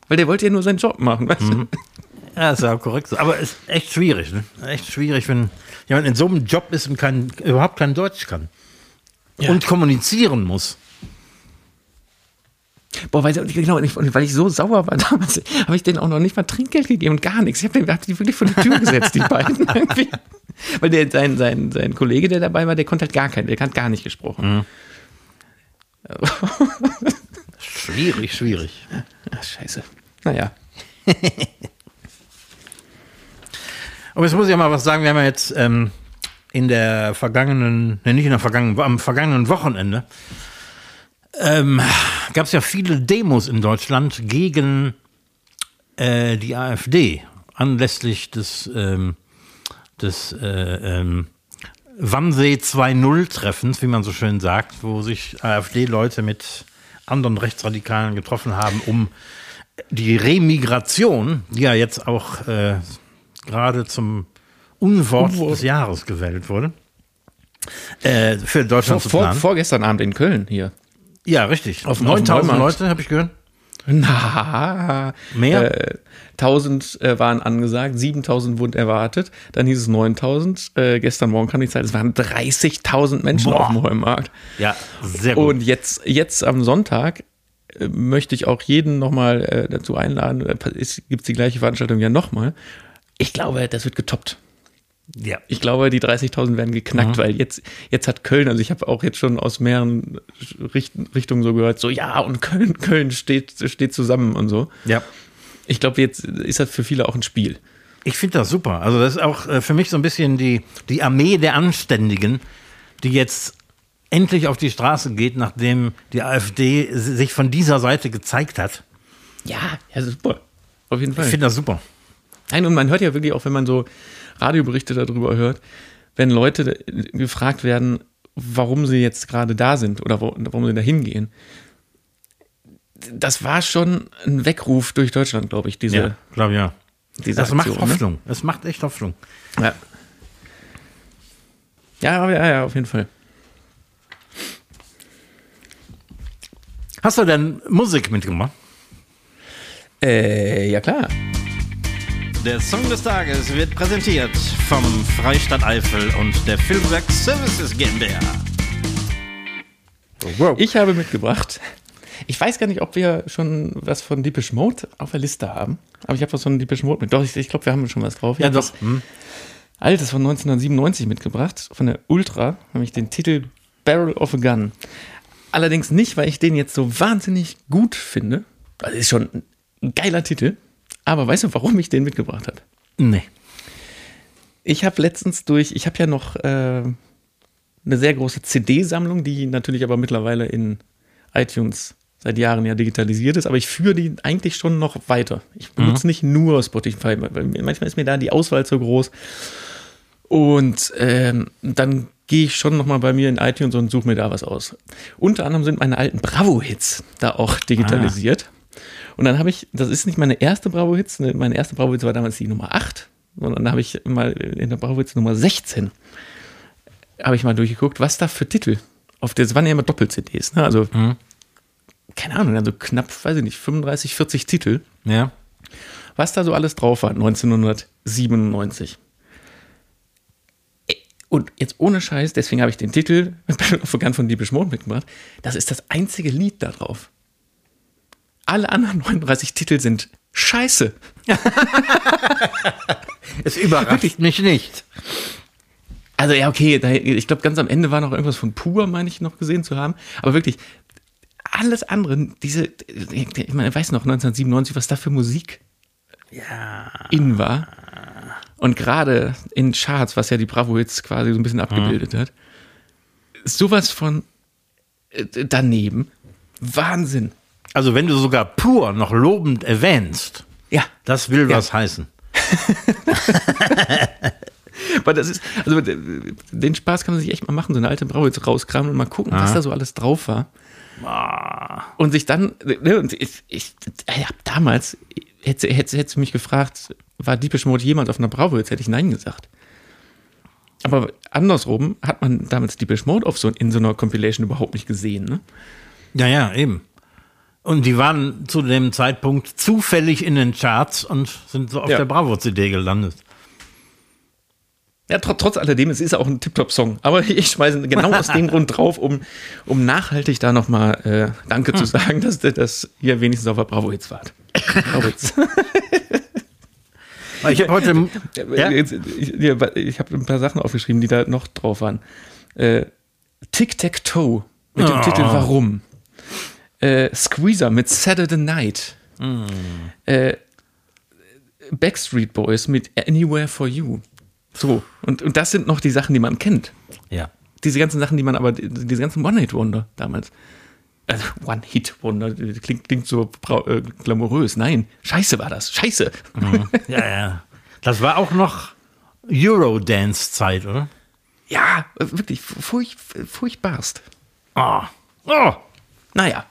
Weil der wollte ja nur seinen Job machen, weißt du? Ja, ist ja korrekt. so. Aber es ist echt schwierig, ne? Echt schwierig, wenn jemand in so einem Job ist und kein, überhaupt kein Deutsch kann. Ja. Und kommunizieren muss. Boah, weil, genau, und weil ich so sauer war damals, habe ich denen auch noch nicht mal Trinkgeld gegeben und gar nichts. Ich habe hab die wirklich vor die Tür gesetzt, die beiden. Irgendwie. Weil der, sein, sein, sein Kollege, der dabei war, der konnte halt gar kein, der hat gar nicht gesprochen. Schwierig, schwierig. Ach, scheiße. Naja. Aber jetzt muss ich ja mal was sagen. Wir haben ja jetzt ähm, in der vergangenen, ne, nicht in der vergangenen, am vergangenen Wochenende ähm, gab es ja viele Demos in Deutschland gegen äh, die AfD anlässlich des, ähm, des äh, ähm, Wannsee 2.0 Treffens, wie man so schön sagt, wo sich AfD-Leute mit anderen Rechtsradikalen getroffen haben, um die Remigration, die ja jetzt auch äh, gerade zum Unwort Unwort. des Jahres gewählt wurde, äh, für Vor, Deutschland zu vor, planen. vorgestern Abend in Köln hier. ja, richtig. Auf dem 9000 Neumarkt. Leute, habe ich gehört. Na, Mehr? Äh, 1000 äh, waren angesagt, 7000 wurden erwartet, dann hieß es 9000. Äh, gestern Morgen kam die Zeit, es waren 30.000 Menschen Boah. auf dem Heumarkt. Ja, sehr gut. Und jetzt, jetzt am Sonntag äh, möchte ich auch jeden nochmal äh, dazu einladen, äh, gibt es die gleiche Veranstaltung ja nochmal. Ich glaube, das wird getoppt. ja. Ich glaube, die 30.000 werden geknackt, weil jetzt, jetzt hat Köln, also ich habe auch jetzt schon aus mehreren Richt Richtungen so gehört, so ja, und Köln, Köln steht, steht zusammen und so. ja. Ich glaube, jetzt ist das für viele auch ein Spiel. Ich finde das super. Also das ist auch äh, für mich so ein bisschen die, die Armee der Anständigen, die jetzt endlich auf die Straße geht, nachdem die AfD sich von dieser Seite gezeigt hat. Ja, ja, super. Auf jeden Fall. Ich finde das super. Nein, und man hört ja wirklich auch, wenn man so Radioberichte darüber hört, wenn Leute gefragt werden, warum sie jetzt gerade da sind oder wo, warum sie da hingehen. Das war schon ein Weckruf durch Deutschland, glaube ich, diese, Ja, glaube ja. diese Das Aktion, macht Hoffnung. Es macht echt Hoffnung. Ne? Ja. Ja, ja, ja, auf jeden Fall. Hast du denn Musik mitgemacht? Äh, ja klar. Der Song des Tages wird präsentiert vom Freistaat Eifel und der Filmwerk Services GmbH. Wow. Ich habe mitgebracht. Ich weiß gar nicht, ob wir schon was von Deepish Mode auf der Liste haben. Aber ich habe was von Deepish Mode mit. Doch, ich, ich glaube, wir haben schon was drauf. Ich ja, doch. was Altes von 1997 mitgebracht, von der Ultra, nämlich den Titel Barrel of a Gun. Allerdings nicht, weil ich den jetzt so wahnsinnig gut finde. Das ist schon ein geiler Titel. Aber weißt du, warum ich den mitgebracht habe? Nee. Ich habe letztens durch, ich habe ja noch äh, eine sehr große CD-Sammlung, die natürlich aber mittlerweile in iTunes seit Jahren ja digitalisiert ist, aber ich führe die eigentlich schon noch weiter. Ich benutze nicht nur Spotify, weil manchmal ist mir da die Auswahl zu groß. Und ähm, dann gehe ich schon noch mal bei mir in iTunes und suche mir da was aus. Unter anderem sind meine alten Bravo-Hits da auch digitalisiert. Und dann habe ich, das ist nicht meine erste Bravo-Hits, ne, meine erste Bravo-Hits war damals die Nummer 8, sondern da habe ich mal in der Bravo-Hits Nummer 16 habe ich mal durchgeguckt, was da für Titel auf der, das waren ja immer Doppel-CDs, ne? also keine Ahnung, also knapp, weiß ich nicht, 35, 40 Titel, Ja. was da so alles drauf war, 1997. Ey, Und jetzt ohne Scheiß, deswegen habe ich den Titel a Gun von Deepish Mode mitgebracht. Das ist das einzige Lied da drauf. Alle anderen 39 Titel sind scheiße. Es überrascht mich nicht. Also ja, okay, ich glaube, ganz am Ende war noch irgendwas von Pur, meine ich, noch gesehen zu haben. Aber wirklich, alles andere, diese, ich meine, ich weiß noch, 1997, was da für Musik in war. Und gerade in Charts, was ja die Bravo jetzt quasi so ein bisschen abgebildet hat, sowas von äh, daneben. Wahnsinn. Also wenn du sogar pur noch lobend erwähnst, Ja, das will Ja. was heißen. aber das ist, also äh, den Spaß kann man sich echt mal machen, so eine alte Bravo jetzt rauskramen und mal gucken, was da so alles drauf war. Und sich dann, ne, und ich, ich, ich hab damals, hätte, hätte, hätte mich gefragt, war Deepish Mode jemand auf einer jetzt hätte ich Nein gesagt. Aber andersrum hat man damals Deepish Mode auf so, in so einer Compilation überhaupt nicht gesehen, ne? Ja, ja, eben. Und die waren zu dem Zeitpunkt zufällig in den Charts und sind so auf Ja. der Bravo-CD gelandet. Ja, tr trotz alledem, es ist auch ein Tip-Top-Song. Aber ich schmeiße genau aus dem Grund drauf, um, um nachhaltig da nochmal äh, Danke zu sagen, dass, dass ihr wenigstens auf der Bravo-Hits wart. Bravo-Hits. Ich habe heute. Ja? Jetzt, ich ich, ich habe ein paar Sachen aufgeschrieben, die da noch drauf waren. Äh, Tic-Tac-Toe mit dem Oh. Titel Warum. Äh, Squeezer mit Saturday Night. Äh, Backstreet Boys mit Anywhere for You. So, und, und das sind noch die Sachen, die man kennt. Ja. Diese ganzen Sachen, die man aber, diese ganzen One-Hit-Wonder damals. Also One-Hit-Wonder, klingt, klingt so äh, glamourös. Nein, scheiße war das. Scheiße. Ja, ja. Das war auch noch Eurodance-Zeit, oder? Ja, wirklich furch, furchtbarst. Oh. Oh. Naja.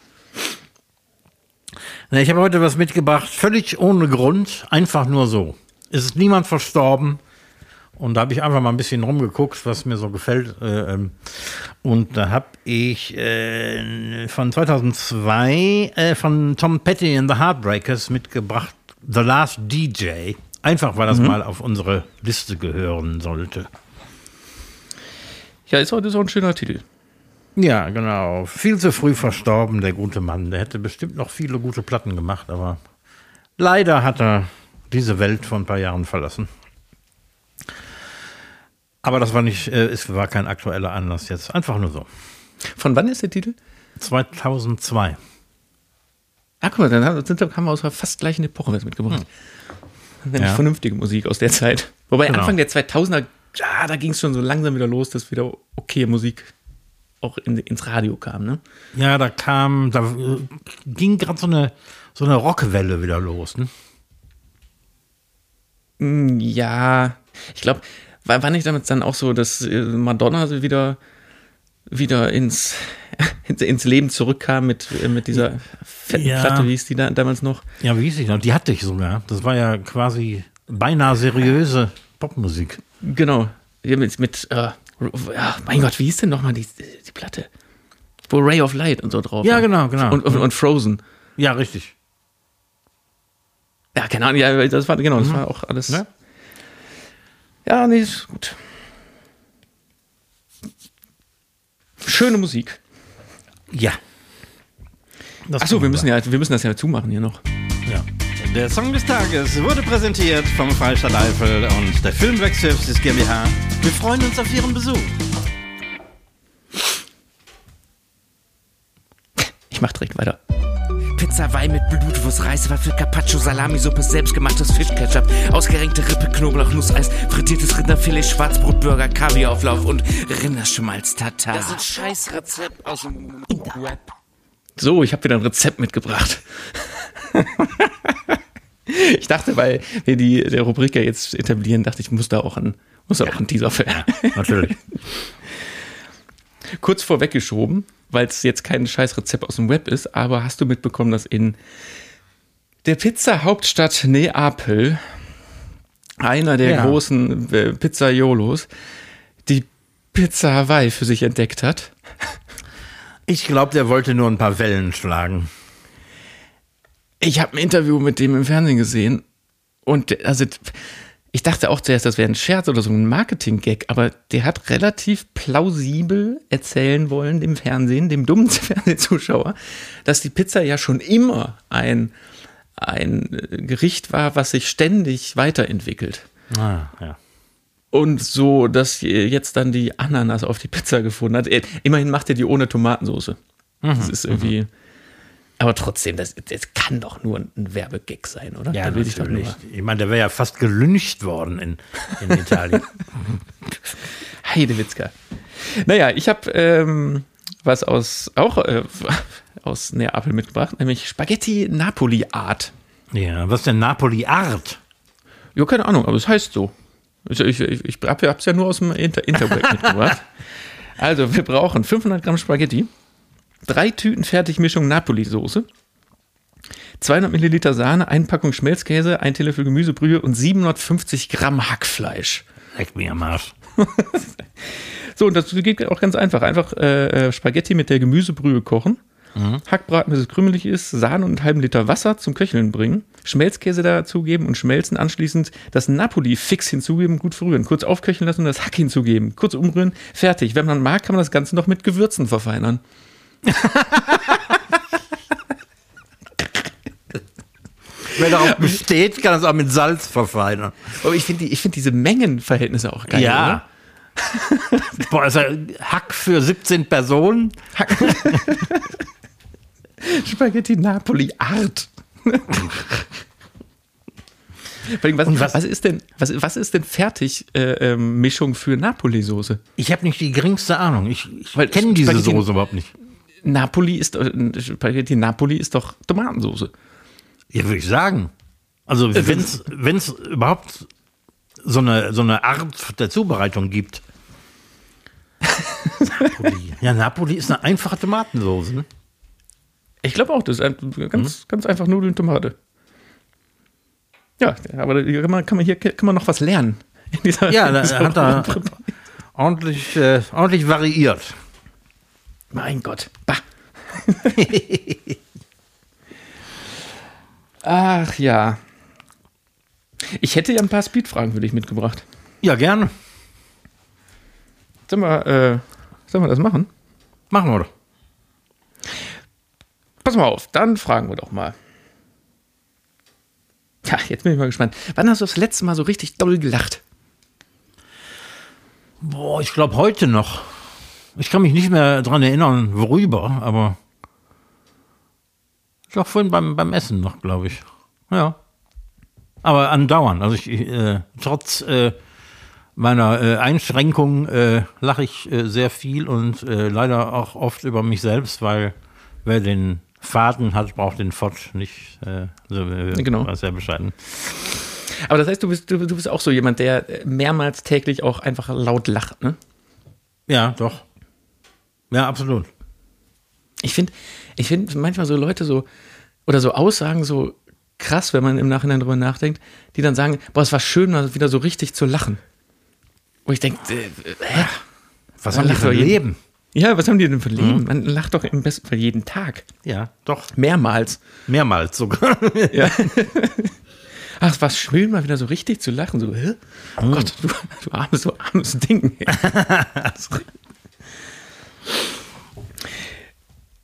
Ich habe heute was mitgebracht, völlig ohne Grund, einfach nur so. Es ist niemand verstorben. Und da habe ich einfach mal ein bisschen rumgeguckt, was mir so gefällt. Äh, ähm, und da habe ich äh, von 2002 äh, von Tom Petty and the Heartbreakers mitgebracht, The Last DJ. Einfach, weil das mal auf unsere Liste gehören sollte. Ja, ist heute so ein schöner Titel. Ja, genau. Viel zu früh verstorben, der gute Mann. Der hätte bestimmt noch viele gute Platten gemacht, aber leider hat er diese Welt vor ein paar Jahren verlassen. Aber das war nicht, äh, es war kein aktueller Anlass jetzt. Einfach nur so. Von wann ist der Titel? 2002. Ah, guck mal, dann haben, sind, haben wir aus der fast gleichen Epoche was mitgebracht. nämlich Ja. vernünftige Musik aus der Zeit. Wobei Genau. Anfang der 2000er, ja, da ging es schon so langsam wieder los, dass wieder okay Musik auch in, ins Radio kam, ne? Ja, da kam, da äh, ging gerade so eine, so eine Rockwelle wieder los. Ne? Mm, Ja, ich glaube, war, war nicht damit dann auch so, dass äh, Madonna wieder, wieder ins, ins, Leben zurückkam mit, äh, mit dieser fetten Ja. Platte, wie hieß die da damals noch? Ja, wie hieß ich noch? Die hatte ich sogar. Das war ja quasi beinahe seriöse Popmusik. Genau. Mit, mit äh, ja, mein Gott, wie hieß denn nochmal die, die Platte? Wo Ray of Light und so drauf Ja, war. genau, genau. Und, und, und Frozen. Ja, richtig. Ja, keine Ahnung, ja, das war, genau, das war auch alles. Ja. Ja, nee, ist gut. Schöne Musik. Ja. Achso, wir müssen ja, wir müssen das ja zumachen hier noch. Ja. Der Song des Tages wurde präsentiert vom Freistaat Eifel und der Filmwerk Services GmbH. Wir freuen uns auf Ihren Besuch. Ich mach direkt weiter. Pizza, Wein mit Blutwurst, Reiswaffel, Carpaccio, Salami-Suppe, selbstgemachtes Fischketchup, ausgerenkte Rippe, Knoblauch, Nusseis, frittiertes Rinderfilet, Schwarzbrotburger, Kaviarauflauf und Rinderschmalz Tatar. Das ist ein Scheißrezept aus dem Web. So, ich habe wieder ein Rezept mitgebracht. ich dachte, weil wir die der Rubrik ja jetzt etablieren, dachte ich, muss da auch ein, muss da auch ein Teaser für. Natürlich. Kurz vorweggeschoben, weil es jetzt kein scheiß Rezept aus dem Web ist, aber hast du mitbekommen, dass in der Pizza-Hauptstadt Neapel einer der Ja. großen äh, Pizzaiolos die Pizza Hawaii für sich entdeckt hat? Ich glaube, der wollte nur ein paar Wellen schlagen. Ich habe ein Interview mit dem im Fernsehen gesehen und also ich dachte auch zuerst, das wäre ein Scherz oder so ein Marketing-Gag, aber der hat relativ plausibel erzählen wollen dem Fernsehen, dem dummen Fernsehzuschauer, dass die Pizza ja schon immer ein, ein äh, Gericht war, was sich ständig weiterentwickelt. Ah, ja. Und so, dass jetzt dann die Ananas auf die Pizza gefunden hat. Äh, Immerhin macht er die ohne Tomatensauce. Das ist irgendwie. Aber trotzdem, das, das kann doch nur ein Werbegag sein, oder? Ja, Da will ich doch natürlich. Ich meine, der wäre ja fast gelyncht worden in, in Italien. Heidewitzka. Naja, ich habe ähm, was aus auch äh, aus Neapel mitgebracht, nämlich Spaghetti Napoli Art. ja, was denn Napoli Art? Ja, keine Ahnung, aber es heißt so. Ich, ich, ich, ich habe es ja nur aus dem Inter Interweb mitgebracht. Also, wir brauchen 500 Gramm Spaghetti, drei Tüten Fertigmischung Napoli-Soße, 200 Milliliter Sahne, eine Packung Schmelzkäse, ein Teelöffel Gemüsebrühe und 750 Gramm Hackfleisch. Leck mir am Arsch. So, und das geht auch ganz einfach. Einfach äh, äh, Spaghetti mit der Gemüsebrühe kochen, Hackbraten, bis es krümelig ist, Sahne und einen halben Liter Wasser zum Köcheln bringen, Schmelzkäse dazugeben und schmelzen, anschließend das Napoli-Fix hinzugeben, gut verrühren, kurz aufköcheln lassen und das Hack hinzugeben, kurz umrühren, fertig. Wenn man mag, kann man das Ganze noch mit Gewürzen verfeinern. Wer darauf besteht, kann es auch mit Salz verfeinern. Aber ich finde die, ich find diese Mengenverhältnisse auch geil. ja. Boah, also Hack für 17 Personen. Oder? Spaghetti Napoli Art. Was, was- was, ist denn, was, was ist denn Fertigmischung äh, ähm, Mischung für Napoli-Soße? Ich habe nicht die geringste Ahnung. Ich, ich kenne diese Soße überhaupt nicht. Napoli ist äh, Spaghetti Napoli ist doch Tomatensoße. Ja, würde ich sagen. Also, wenn es überhaupt so eine, so eine Art der Zubereitung gibt. Napoli. Ja, Napoli ist eine einfache Tomatensoße. Ne? Ich glaube auch, das ist ganz, ganz einfach Nudeln, Tomate. Ja, aber hier kann man, kann man hier kann man noch was lernen. Ja, da hat er ordentlich, äh, ordentlich variiert. Mein Gott. Bah. Ach ja. Ich hätte ja ein paar Speedfragen für dich mitgebracht. Ja, gerne. Sollen wir, äh, sollen wir das machen? Machen wir doch. Pass mal auf, dann fragen wir doch mal. Ja, jetzt bin ich mal gespannt. Wann hast du das letzte Mal so richtig doll gelacht? Boah, ich glaube heute noch. Ich kann mich nicht mehr dran erinnern, worüber, aber. Ich glaube vorhin beim, beim Essen noch, glaube ich. Ja. Aber andauernd. Also ich, äh, trotz äh, meiner äh, Einschränkung äh, lache ich äh, sehr viel und äh, leider auch oft über mich selbst, weil wer den Faden hat, braucht den Fotsch nicht. So, Genau. war sehr bescheiden. Aber das heißt, du bist, du, du bist auch so jemand, der mehrmals täglich auch einfach laut lacht, ne? Ja, doch. Ja, absolut. Ich finde, ich finde manchmal so Leute so, oder so Aussagen so krass, wenn man im Nachhinein drüber nachdenkt, die dann sagen, boah, es war schön, mal wieder so richtig zu lachen. Wo ich denke, äh, hä? Was Man haben die für ein Leben? Ja, was haben die denn für Leben? Man lacht doch im besten Fall jeden Tag. Ja, doch. Mehrmals. Mehrmals sogar. Ja. Ach, es war schön, mal wieder so richtig zu lachen. So, hä? Oh Gott, du, du armes, du armes Ding.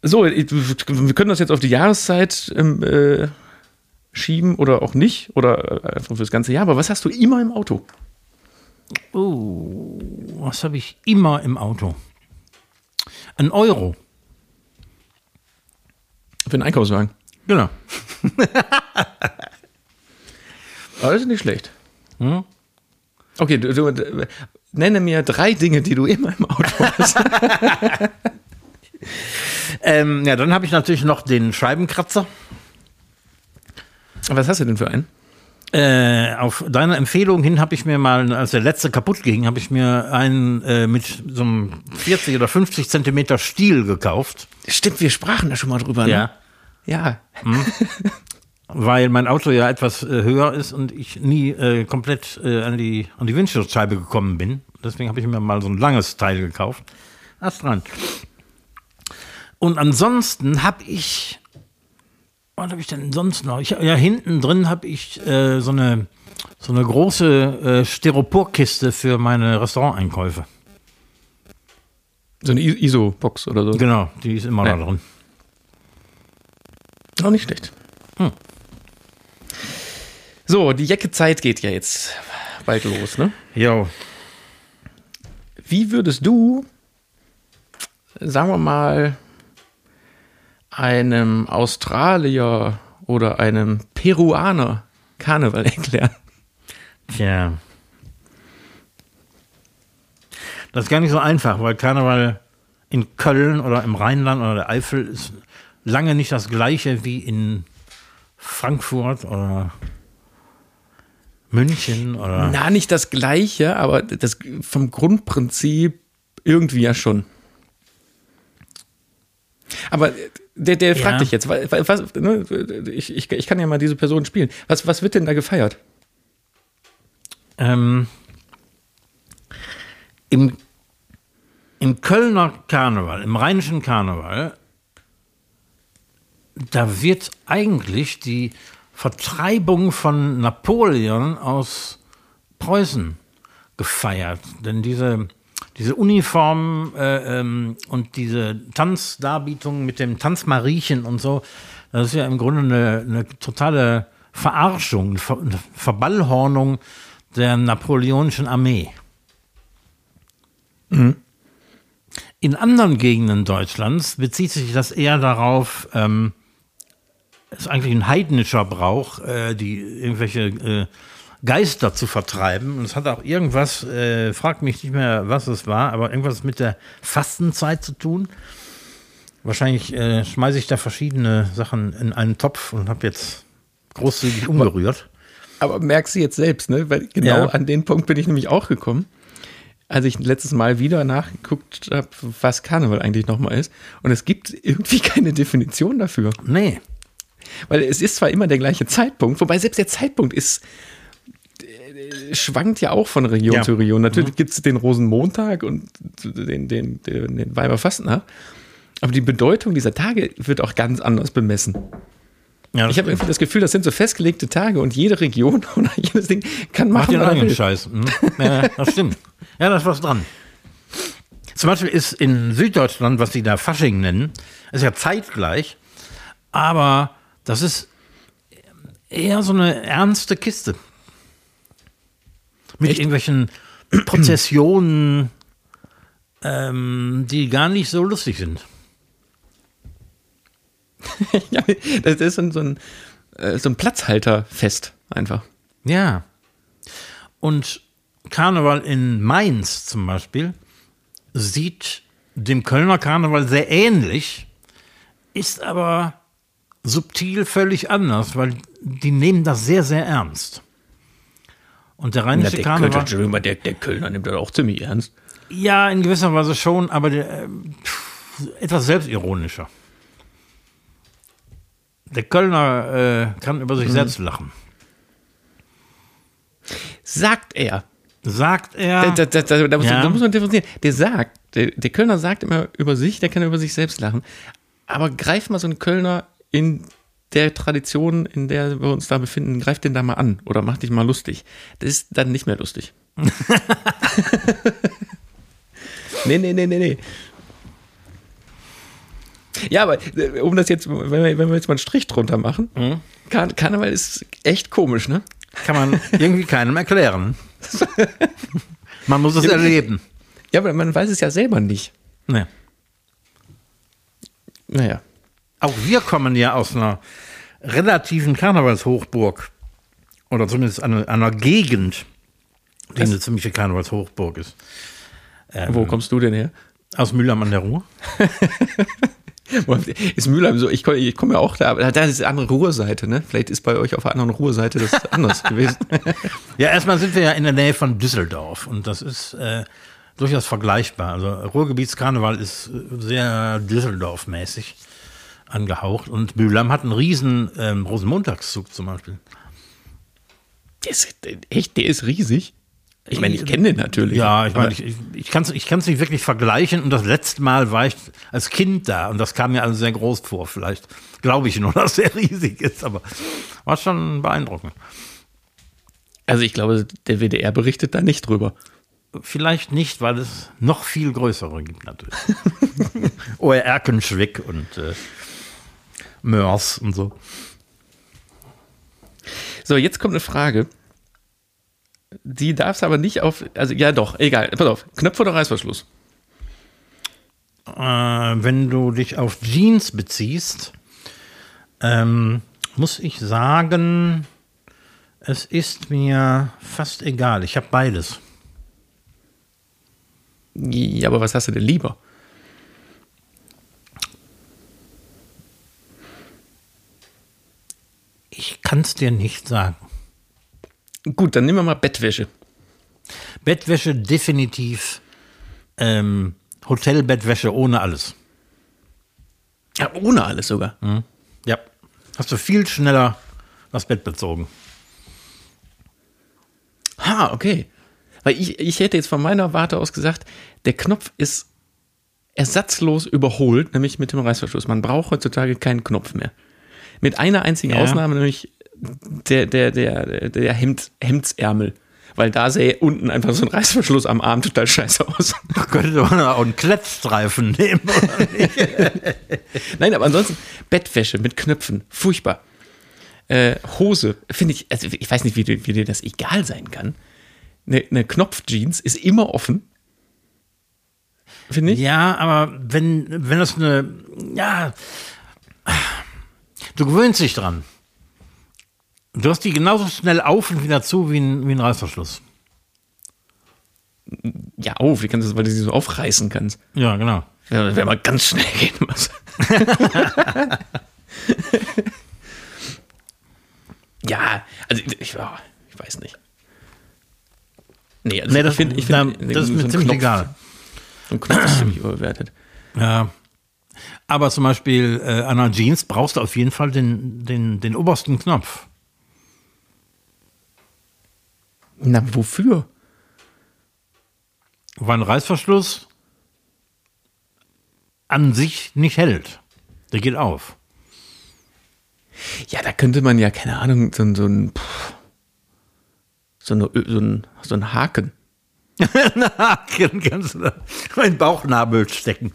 so, wir können das jetzt auf die Jahreszeit ähm, äh, schieben oder auch nicht. Oder äh, einfach fürs ganze Jahr. Aber was hast du immer im Auto? Oh, was habe ich immer im Auto? Ein Euro. Für einen Einkaufswagen. Genau. Aber das ist nicht schlecht. Okay, du, du, nenne mir drei Dinge, die du immer im Auto hast. Ähm, ja, dann habe ich natürlich noch den Scheibenkratzer. was hast du denn für einen? Äh, auf deine Empfehlung hin habe ich mir mal, als der letzte kaputt ging, habe ich mir einen äh, mit so einem 40 oder 50 Zentimeter Stiel gekauft. Stimmt, wir sprachen da schon mal drüber. Ne? Ja. weil mein Auto ja etwas äh, höher ist und ich nie äh, komplett äh, an, die, an die Windschutzscheibe gekommen bin. Deswegen habe ich mir mal so ein langes Teil gekauft. Ast dran. Und ansonsten habe ich, was habe ich denn sonst noch? Ich, ja, hinten drin habe ich äh, so, eine, so eine große äh, Styroporkiste für meine Restauranteinkäufe. So eine ISO-Box oder so. Genau, die ist immer Ja. da drin. Auch nicht schlecht. So, die Jacke-Zeit geht ja jetzt bald los, ne? Jo. Wie würdest du, sagen wir mal, einem Australier oder einem Peruaner Karneval erklären? Tja. Das ist gar nicht so einfach, weil Karneval in Köln oder im Rheinland oder der Eifel ist lange nicht das gleiche wie in Frankfurt oder München oder. Na, nicht das Gleiche, aber das vom Grundprinzip irgendwie ja schon. Aber der, der fragt Ja. dich jetzt, wa- wa- was, ne, ich, ich, ich kann ja mal diese Person spielen. Was, was wird denn da gefeiert? Ähm, im, Im Kölner Karneval, im rheinischen Karneval, da wird eigentlich die Vertreibung von Napoleon aus Preußen gefeiert. Denn diese, diese Uniform äh, ähm, und diese Tanzdarbietung mit dem Tanzmariechen und so, das ist ja im Grunde eine, eine totale Verarschung, eine, Ver eine Verballhornung der napoleonischen Armee. In anderen Gegenden Deutschlands bezieht sich das eher darauf, ähm, ist eigentlich ein heidnischer Brauch, äh, die irgendwelche äh, Geister zu vertreiben. Und es hat auch irgendwas, äh, frag mich nicht mehr, was es war, aber irgendwas mit der Fastenzeit zu tun. Wahrscheinlich äh, schmeiße ich da verschiedene Sachen in einen Topf und habe jetzt großzügig umgerührt. Aber merkst du jetzt selbst, ne? Weil genau Ja. an den Punkt bin ich nämlich auch gekommen. Als ich letztes Mal wieder nachgeguckt habe, was Karneval eigentlich nochmal ist. Und es gibt irgendwie keine Definition dafür. Nee. Weil es ist zwar immer der gleiche Zeitpunkt, wobei selbst der Zeitpunkt ist, äh, schwankt ja auch von Region Ja. zu Region. Natürlich gibt es den Rosenmontag und den, den, den, den Weiberfastnacht. Aber die Bedeutung dieser Tage wird auch ganz anders bemessen. Ja, Ich habe irgendwie das Gefühl, das sind so festgelegte Tage und jede Region oder jedes Ding kann Macht machen, den was er eigenen. Scheiß. Hm? Ja, das stimmt. Ja, da ist was dran. Zum Beispiel ist in Süddeutschland, was sie da Fasching nennen, ist ja zeitgleich, aber das ist eher so eine ernste Kiste. Mit Echt? irgendwelchen Prozessionen, ähm, die gar nicht so lustig sind. ja, das ist so ein, so ein, äh, so ein Platzhalterfest einfach. Ja. Und Karneval in Mainz zum Beispiel sieht dem Kölner Karneval sehr ähnlich, ist aber subtil völlig anders, weil die nehmen das sehr, sehr ernst. Und der Na, rheinische der, Karneval. Kölner, der, der Kölner nimmt das auch ziemlich ernst. Ja, in gewisser Weise schon, aber der, äh, pff, etwas selbstironischer. Der Kölner äh, kann über sich selbst lachen. Sagt er. Sagt er. Da, da, da, da, muss, Ja. muss man differenzieren. Der sagt, der, der Kölner sagt immer über sich, der kann über sich selbst lachen. Aber greif mal so einen Kölner in der Tradition, in der wir uns da befinden, greif den da mal an oder mach dich mal lustig. Das ist dann nicht mehr lustig. nee, nee, nee, nee, nee. Ja, aber äh, um das jetzt, wenn wir, wenn wir jetzt mal einen Strich drunter machen, Kar Karneval ist echt komisch, ne? kann man irgendwie keinem erklären. Man muss es erleben. Ja, aber man weiß es ja selber nicht. Nee. Naja. Auch wir kommen ja aus einer relativen Karnevalshochburg. Oder zumindest einer, einer Gegend, die eine ziemliche Karnevalshochburg ist. Wo kommst du denn her? Aus Mülheim an der Ruhr. Ist Mülheim so, ich komme komm ja auch da, aber da ist eine andere Ruhrseite, ne? Vielleicht ist bei euch auf der anderen Ruhrseite das anders gewesen. Ja, erstmal sind wir ja in der Nähe von Düsseldorf und das ist äh, durchaus vergleichbar. Also Ruhrgebietskarneval ist äh, sehr Düsseldorf-mäßig angehaucht und Mülheim hat einen riesen ähm, Rosenmontagszug zum Beispiel. Der ist, echt, der ist riesig. Ich meine, ich kenne den natürlich. Ja, ich meine, ich, ich, ich kann es ich kann's nicht wirklich vergleichen. Und das letzte Mal war ich als Kind da und das kam mir also sehr groß vor. Vielleicht glaube ich nur, dass er riesig ist, aber war schon beeindruckend. also ich glaube, der WDR berichtet da nicht drüber. Vielleicht nicht, weil es noch viel größere gibt natürlich. Oder Erkenschwick und äh, Mörs und so. So, jetzt kommt eine Frage. Die darfst aber nicht auf, also ja doch, egal, pass auf, Knöpfe oder Reißverschluss? Äh, wenn du dich auf Jeans beziehst, ähm, muss ich sagen, es ist mir fast egal. Ich habe beides. Ja, aber was hast du denn lieber? Ich kann es dir nicht sagen. Gut, dann nehmen wir mal Bettwäsche. Bettwäsche definitiv ähm, Hotelbettwäsche ohne alles. Ja, ohne alles sogar. Ja. Hast du viel schneller das Bett bezogen. Ha, okay. Weil ich, ich hätte jetzt von meiner Warte aus gesagt, der Knopf ist ersatzlos überholt, nämlich mit dem Reißverschluss. Man braucht heutzutage keinen Knopf mehr. Mit einer einzigen Ja. Ausnahme, nämlich der, der, der, der Hemd, Hemdsärmel. Weil da sähe unten einfach so ein Reißverschluss am Arm total scheiße aus. Da könnte man auch einen Klettstreifen nehmen. Oder nicht? Nein, aber ansonsten Bettwäsche mit Knöpfen, furchtbar. Äh, Hose, finde ich, also ich weiß nicht, wie, dir- wie dir das egal sein kann. Eine, eine Knopfjeans ist immer offen. Finde ich. ja, aber wenn, wenn das eine, ja, du gewöhnst dich dran. Du hast die genauso schnell auf und wieder zu wie ein, wie ein Reißverschluss. Ja, auf, wie kannst du das, weil du sie so aufreißen kannst? Ja, genau. Ja, wenn man ganz schnell gehen muss. ja, also ich, ja, ich weiß nicht. Nee, also Nee, das, ich finde, ich find, das ist so mir ein ziemlich Knopf- egal. So ein Knopf ist ziemlich überbewertet. Ja. Aber zum Beispiel äh, an einer Jeans brauchst du auf jeden Fall den, den, den obersten Knopf. Na, wofür? Weil ein Reißverschluss an sich nicht hält. Der geht auf. Ja, da könnte man ja, keine Ahnung, so, ein- so ein, pff, so, eine, so, ein, so ein Haken. Haken kannst du da in den Bauchnabel stecken.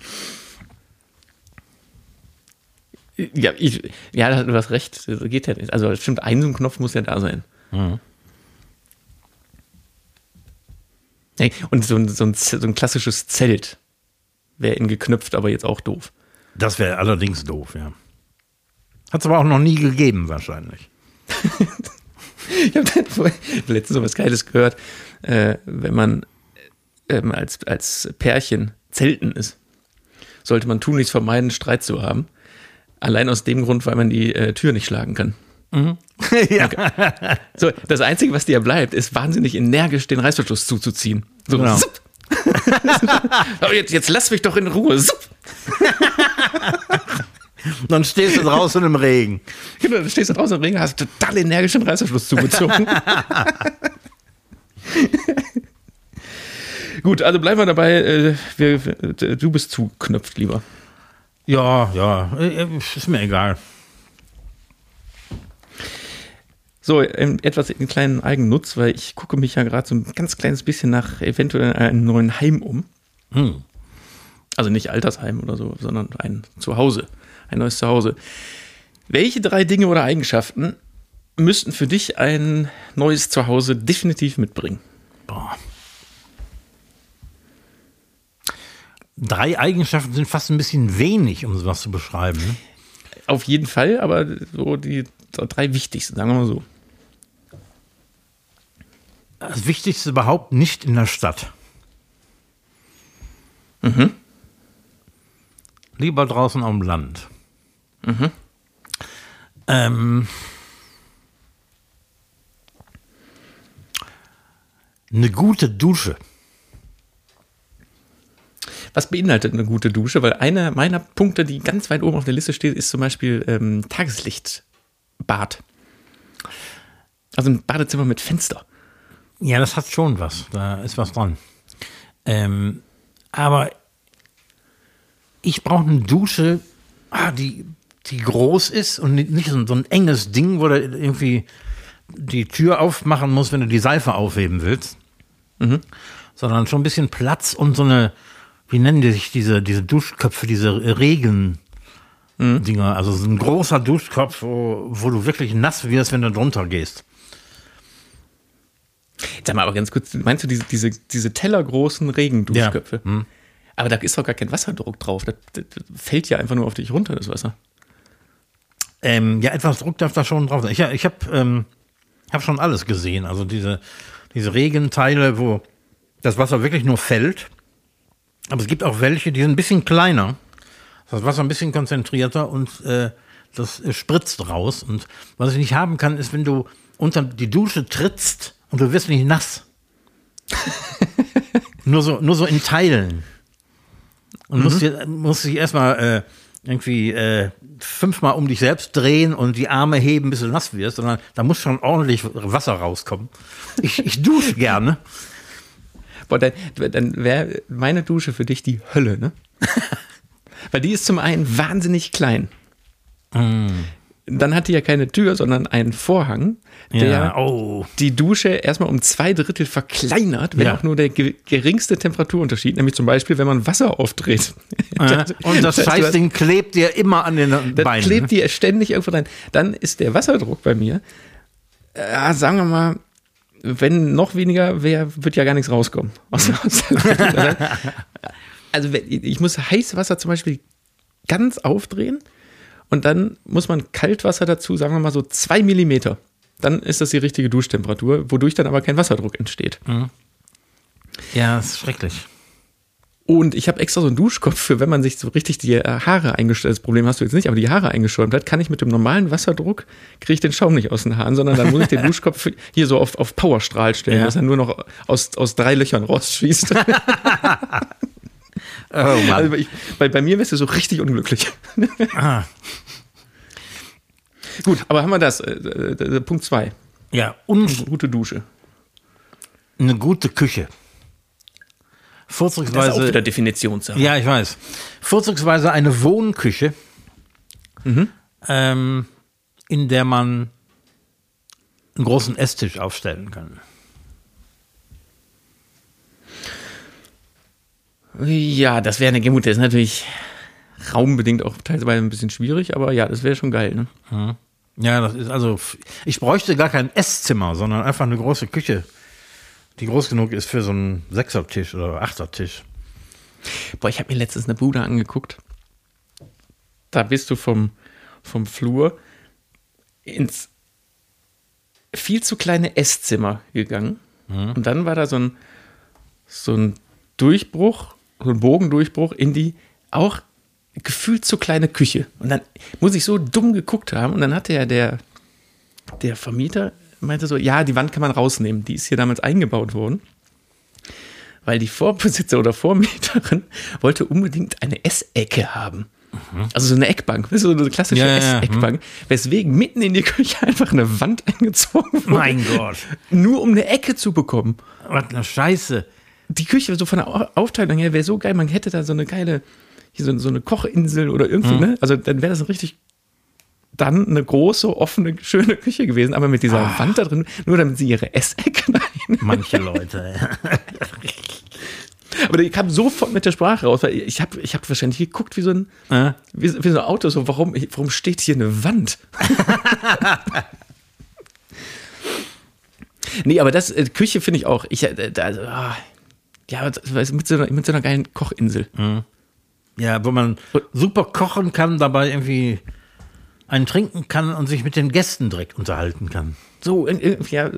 Ja, ich, ja, du hast recht, das geht ja nicht. Also stimmt, ein so ein Knopf muss ja da sein. Hey, und so ein, so, ein, so ein klassisches Zelt wäre in geknöpft, aber jetzt auch doof. Das wäre allerdings doof, ja. Hat es aber auch noch nie gegeben, wahrscheinlich. Ich habe letztens so was Geiles gehört, äh, wenn man ähm, als, als Pärchen zelten ist, sollte man tunlichst vermeiden, Streit zu haben. Allein aus dem Grund, weil man die äh, Tür nicht schlagen kann. ja. So, das Einzige, was dir bleibt, ist wahnsinnig energisch den Reißverschluss zuzuziehen. So, Genau. Aber jetzt, jetzt lass mich doch in Ruhe. Zup. Dann stehst du draußen im Regen. Genau, dann stehst du draußen im Regen, hast total energisch den Reißverschluss zugezogen. Gut, also bleiben wir dabei. Äh, wir, äh, du bist zuknöpft lieber. Ja, ja, äh, ist mir egal. So, ähm, etwas in kleinen Eigennutz, weil ich gucke mich ja gerade so ein ganz kleines bisschen nach eventuell einem neuen Heim um. Hm. Also nicht Altersheim oder so, sondern ein Zuhause, ein neues Zuhause. Welche drei Dinge oder Eigenschaften müssten für dich ein neues Zuhause definitiv mitbringen? Boah. Drei Eigenschaften sind fast ein bisschen wenig, um sowas zu beschreiben. Ne? Auf jeden Fall, aber so die drei wichtigsten, sagen wir mal so. Das Wichtigste überhaupt nicht in der Stadt. Lieber draußen am Land. Ähm, eine gute Dusche. Was beinhaltet eine gute Dusche? Weil einer meiner Punkte, die ganz weit oben auf der Liste steht, ist zum Beispiel ähm, Tageslichtbad. Also ein Badezimmer mit Fenster. Ja, das hat schon was. Da ist was dran. Ähm, aber ich brauche eine Dusche, ah, die, die groß ist und nicht so, so ein enges Ding, wo du irgendwie die Tür aufmachen musst, wenn du die Seife aufheben willst. Sondern schon ein bisschen Platz und so eine, wie nennen die sich diese, diese Duschköpfe, diese Regen. Dinger, also so ein großer Duschkopf, wo, wo du wirklich nass wirst, wenn du drunter gehst. Sag mal aber ganz kurz, meinst du diese, diese, diese tellergroßen Regenduschköpfe? Ja. Hm. Aber da ist doch gar kein Wasserdruck drauf. Das, das fällt ja einfach nur auf dich runter, das Wasser. Ähm, ja, etwas Druck darf da schon drauf sein. Ich, ich habe ähm, hab schon alles gesehen. Also diese, diese Regenteile, wo das Wasser wirklich nur fällt. Aber es gibt auch welche, die sind ein bisschen kleiner. Das Wasser ein bisschen konzentrierter und äh, das äh, spritzt raus. Und was ich nicht haben kann, ist, wenn du unter die Dusche trittst und du wirst nicht nass. nur, so, nur so in Teilen. Und musst, dir, musst dich erstmal äh, irgendwie äh, fünfmal um dich selbst drehen und die Arme heben, bis du nass wirst, sondern da muss schon ordentlich Wasser rauskommen. Ich, ich dusche gerne. Boah, dann, dann wäre meine Dusche für dich die Hölle, ne? Weil die ist zum einen wahnsinnig klein. Mm. Dann hat die ja keine Tür, sondern einen Vorhang, der Ja, oh. die Dusche erstmal um zwei Drittel verkleinert, wenn Ja. auch nur der ge geringste Temperaturunterschied, nämlich zum Beispiel, wenn man Wasser aufdreht. Ja. Und das Scheißding klebt dir immer an den Das Beinen. klebt dir ständig irgendwo rein. Dann ist der Wasserdruck bei mir, äh, sagen wir mal, wenn noch weniger wäre, wird ja gar nichts rauskommen. Aus- aus der- also wenn- ich muss Heißwasser zum Beispiel ganz aufdrehen und dann muss man Kaltwasser dazu, sagen wir mal so zwei Millimeter. Dann ist das die richtige Duschtemperatur, wodurch dann aber kein Wasserdruck entsteht. ja, das ist schrecklich. Und ich habe extra so einen Duschkopf für, wenn man sich so richtig die äh, Haare eingestellt, das Problem hast du jetzt nicht, aber die Haare eingeschäumt hat, kann ich mit dem normalen Wasserdruck, kriege ich den Schaum nicht aus den Haaren, sondern dann muss ich den Duschkopf hier so auf, auf Powerstrahl stellen, Ja. dass er nur noch aus, aus drei Löchern rausschießt. Oh Mann. also ich, bei, bei mir wärst du so richtig unglücklich. Ah. Gut, aber haben wir das, äh, äh, Punkt zwei, Ja, und gute Dusche. eine gute Küche. Das ist auch Vorzugsweise. wieder Definitionssache. Ja, ich weiß. Vorzugsweise eine Wohnküche, ähm, in der man einen großen Esstisch aufstellen kann. Ja, das wäre eine Gemut, das ist natürlich raumbedingt auch teilweise ein bisschen schwierig, aber ja, das wäre schon geil, ne? Ja, das ist also, ich bräuchte gar kein Esszimmer, sondern einfach eine große Küche, die groß genug ist für so einen Sechsertisch oder Achtertisch. Boah, ich habe mir letztens eine Bude angeguckt. Da bist du vom, vom Flur ins viel zu kleine Esszimmer gegangen. Und dann war da so ein, so ein Durchbruch, so ein Bogendurchbruch in die auch gefühlt zu kleine Küche. Und dann muss ich so dumm geguckt haben. Und dann hatte ja der, der Vermieter meinte so, ja, die Wand kann man rausnehmen. Die ist hier damals eingebaut worden. Weil die Vorbesitzer oder Vormieterin wollte unbedingt eine Essecke haben. Also so eine Eckbank, so eine klassische Ja, ja, ja. Ess-Eckbank, weswegen mitten in die Küche einfach eine Wand eingezogen wurde. Mein Gott. Nur um eine Ecke zu bekommen. Was eine Scheiße. Die Küche so von der Au- Aufteilung her wäre so geil, man hätte da so eine geile, hier so, so eine Kochinsel oder irgendwie, ne? Also dann wäre das ein richtig dann eine große, offene, schöne Küche gewesen, aber mit dieser Wand da drin, nur damit sie ihre Essecke rein. Manche Leute. Aber die kam sofort mit der Sprache raus, weil ich habe ich hab wahrscheinlich geguckt wie so ein, Ja. wie, wie so ein Auto, so warum, warum steht hier eine Wand? nee, aber das, äh, Küche finde ich auch, ich, äh, da, ah, ja, mit so, einer, mit so einer geilen Kochinsel. Ja, wo man super kochen kann, dabei irgendwie einen trinken kann und sich mit den Gästen direkt unterhalten kann. So, ja,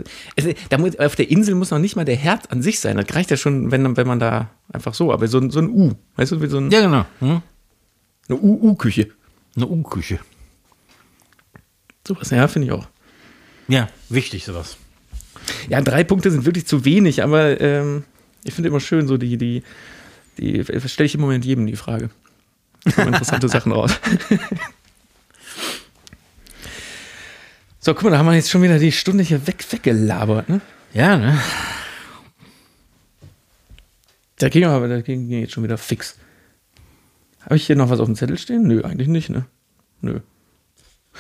da muss, auf der Insel muss noch nicht mal der Herd an sich sein. Das reicht ja schon, wenn, wenn man da einfach so, aber so, ein- so ein U, weißt du, wie so ein, Ja, genau. Hm? eine U-U-Küche. Eine U-Küche. Sowas, ja, finde ich auch. Ja, wichtig sowas. Ja, drei Punkte sind wirklich zu wenig, aber ähm, ich finde immer schön, so die, die, die, stelle ich im Moment jedem die Frage. Kommen interessante Sachen raus. So, guck mal, da haben wir jetzt schon wieder die Stunde hier weg, weggelabert, ne? Ja, ne? Da ging aber, da ging jetzt schon wieder fix. Habe ich hier noch was auf dem Zettel stehen? Nö, eigentlich nicht, ne? Nö.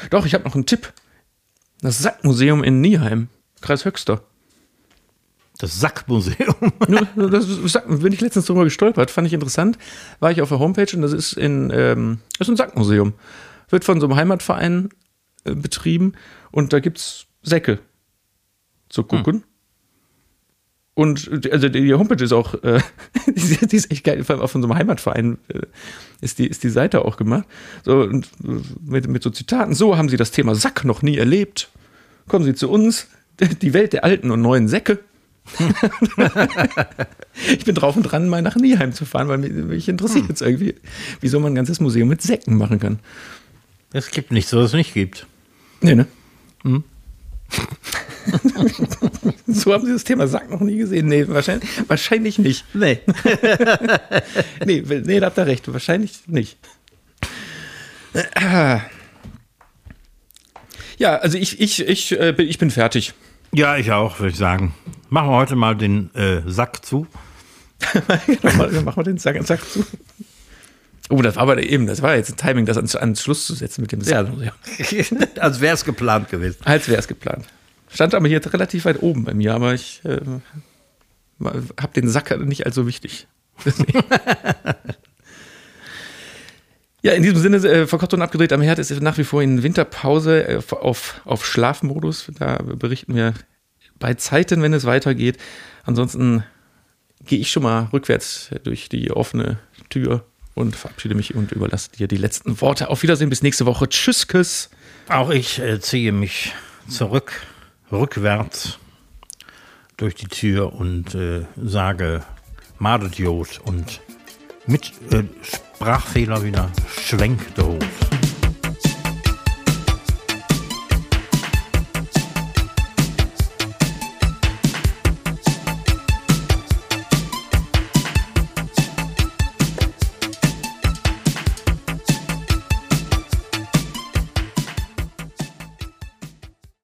Doch, ich habe noch einen Tipp. Das Sackmuseum in Nieheim, Kreis Höxter. Das Sackmuseum. Das ist, bin ich letztens drüber gestolpert, fand ich interessant. War ich auf der Homepage und das ist in ähm, das ist ein Sackmuseum. Wird von so einem Heimatverein äh, betrieben und da gibt's Säcke zu gucken. Und äh, also die die Homepage ist auch, äh, die, ist- die ist echt geil, vor allem auch von so einem Heimatverein äh, ist, die, ist die Seite auch gemacht. So, und äh, mit, mit so Zitaten, so haben sie das Thema Sack noch nie erlebt. Kommen Sie zu uns, die Welt der alten und neuen Säcke. Ich bin drauf und dran, mal nach Nieheim zu fahren, weil mich, mich interessiert jetzt irgendwie, wieso man ein ganzes Museum mit Säcken machen kann. Es gibt nichts, was es nicht gibt. Nee, ne? so haben Sie das Thema Sack noch nie gesehen. Nee, wahrscheinlich, wahrscheinlich nicht. Nee. Nee, nee, da habt ihr recht. Wahrscheinlich nicht. Ja, also ich, ich, ich, äh, bin, ich bin fertig. Ja, ich auch, würde ich sagen. Machen wir heute mal den äh, Sack zu. Machen wir den Sack, Sack zu. Oh, das war aber eben, das war jetzt ein Timing, das ans, ans Schluss zu setzen mit dem Sackmuseum. Als wäre es geplant gewesen. Als wäre es geplant. Stand aber hier relativ weit oben bei mir, aber ich äh, habe den Sack nicht als so wichtig. ja, in diesem Sinne, äh, verkocht und abgedreht am Herd ist nach wie vor in Winterpause äh, auf, auf Schlafmodus. Da berichten wir bei Zeiten, wenn es weitergeht. Ansonsten gehe ich schon mal rückwärts durch die offene Tür und verabschiede mich und überlasse dir die letzten Worte. Auf Wiedersehen, bis nächste Woche. Tschüss, Küss. Auch ich äh, ziehe mich zurück, rückwärts durch die Tür und äh, sage Madediot und mit äh, Sprachfehler wieder schwenkt der Hut.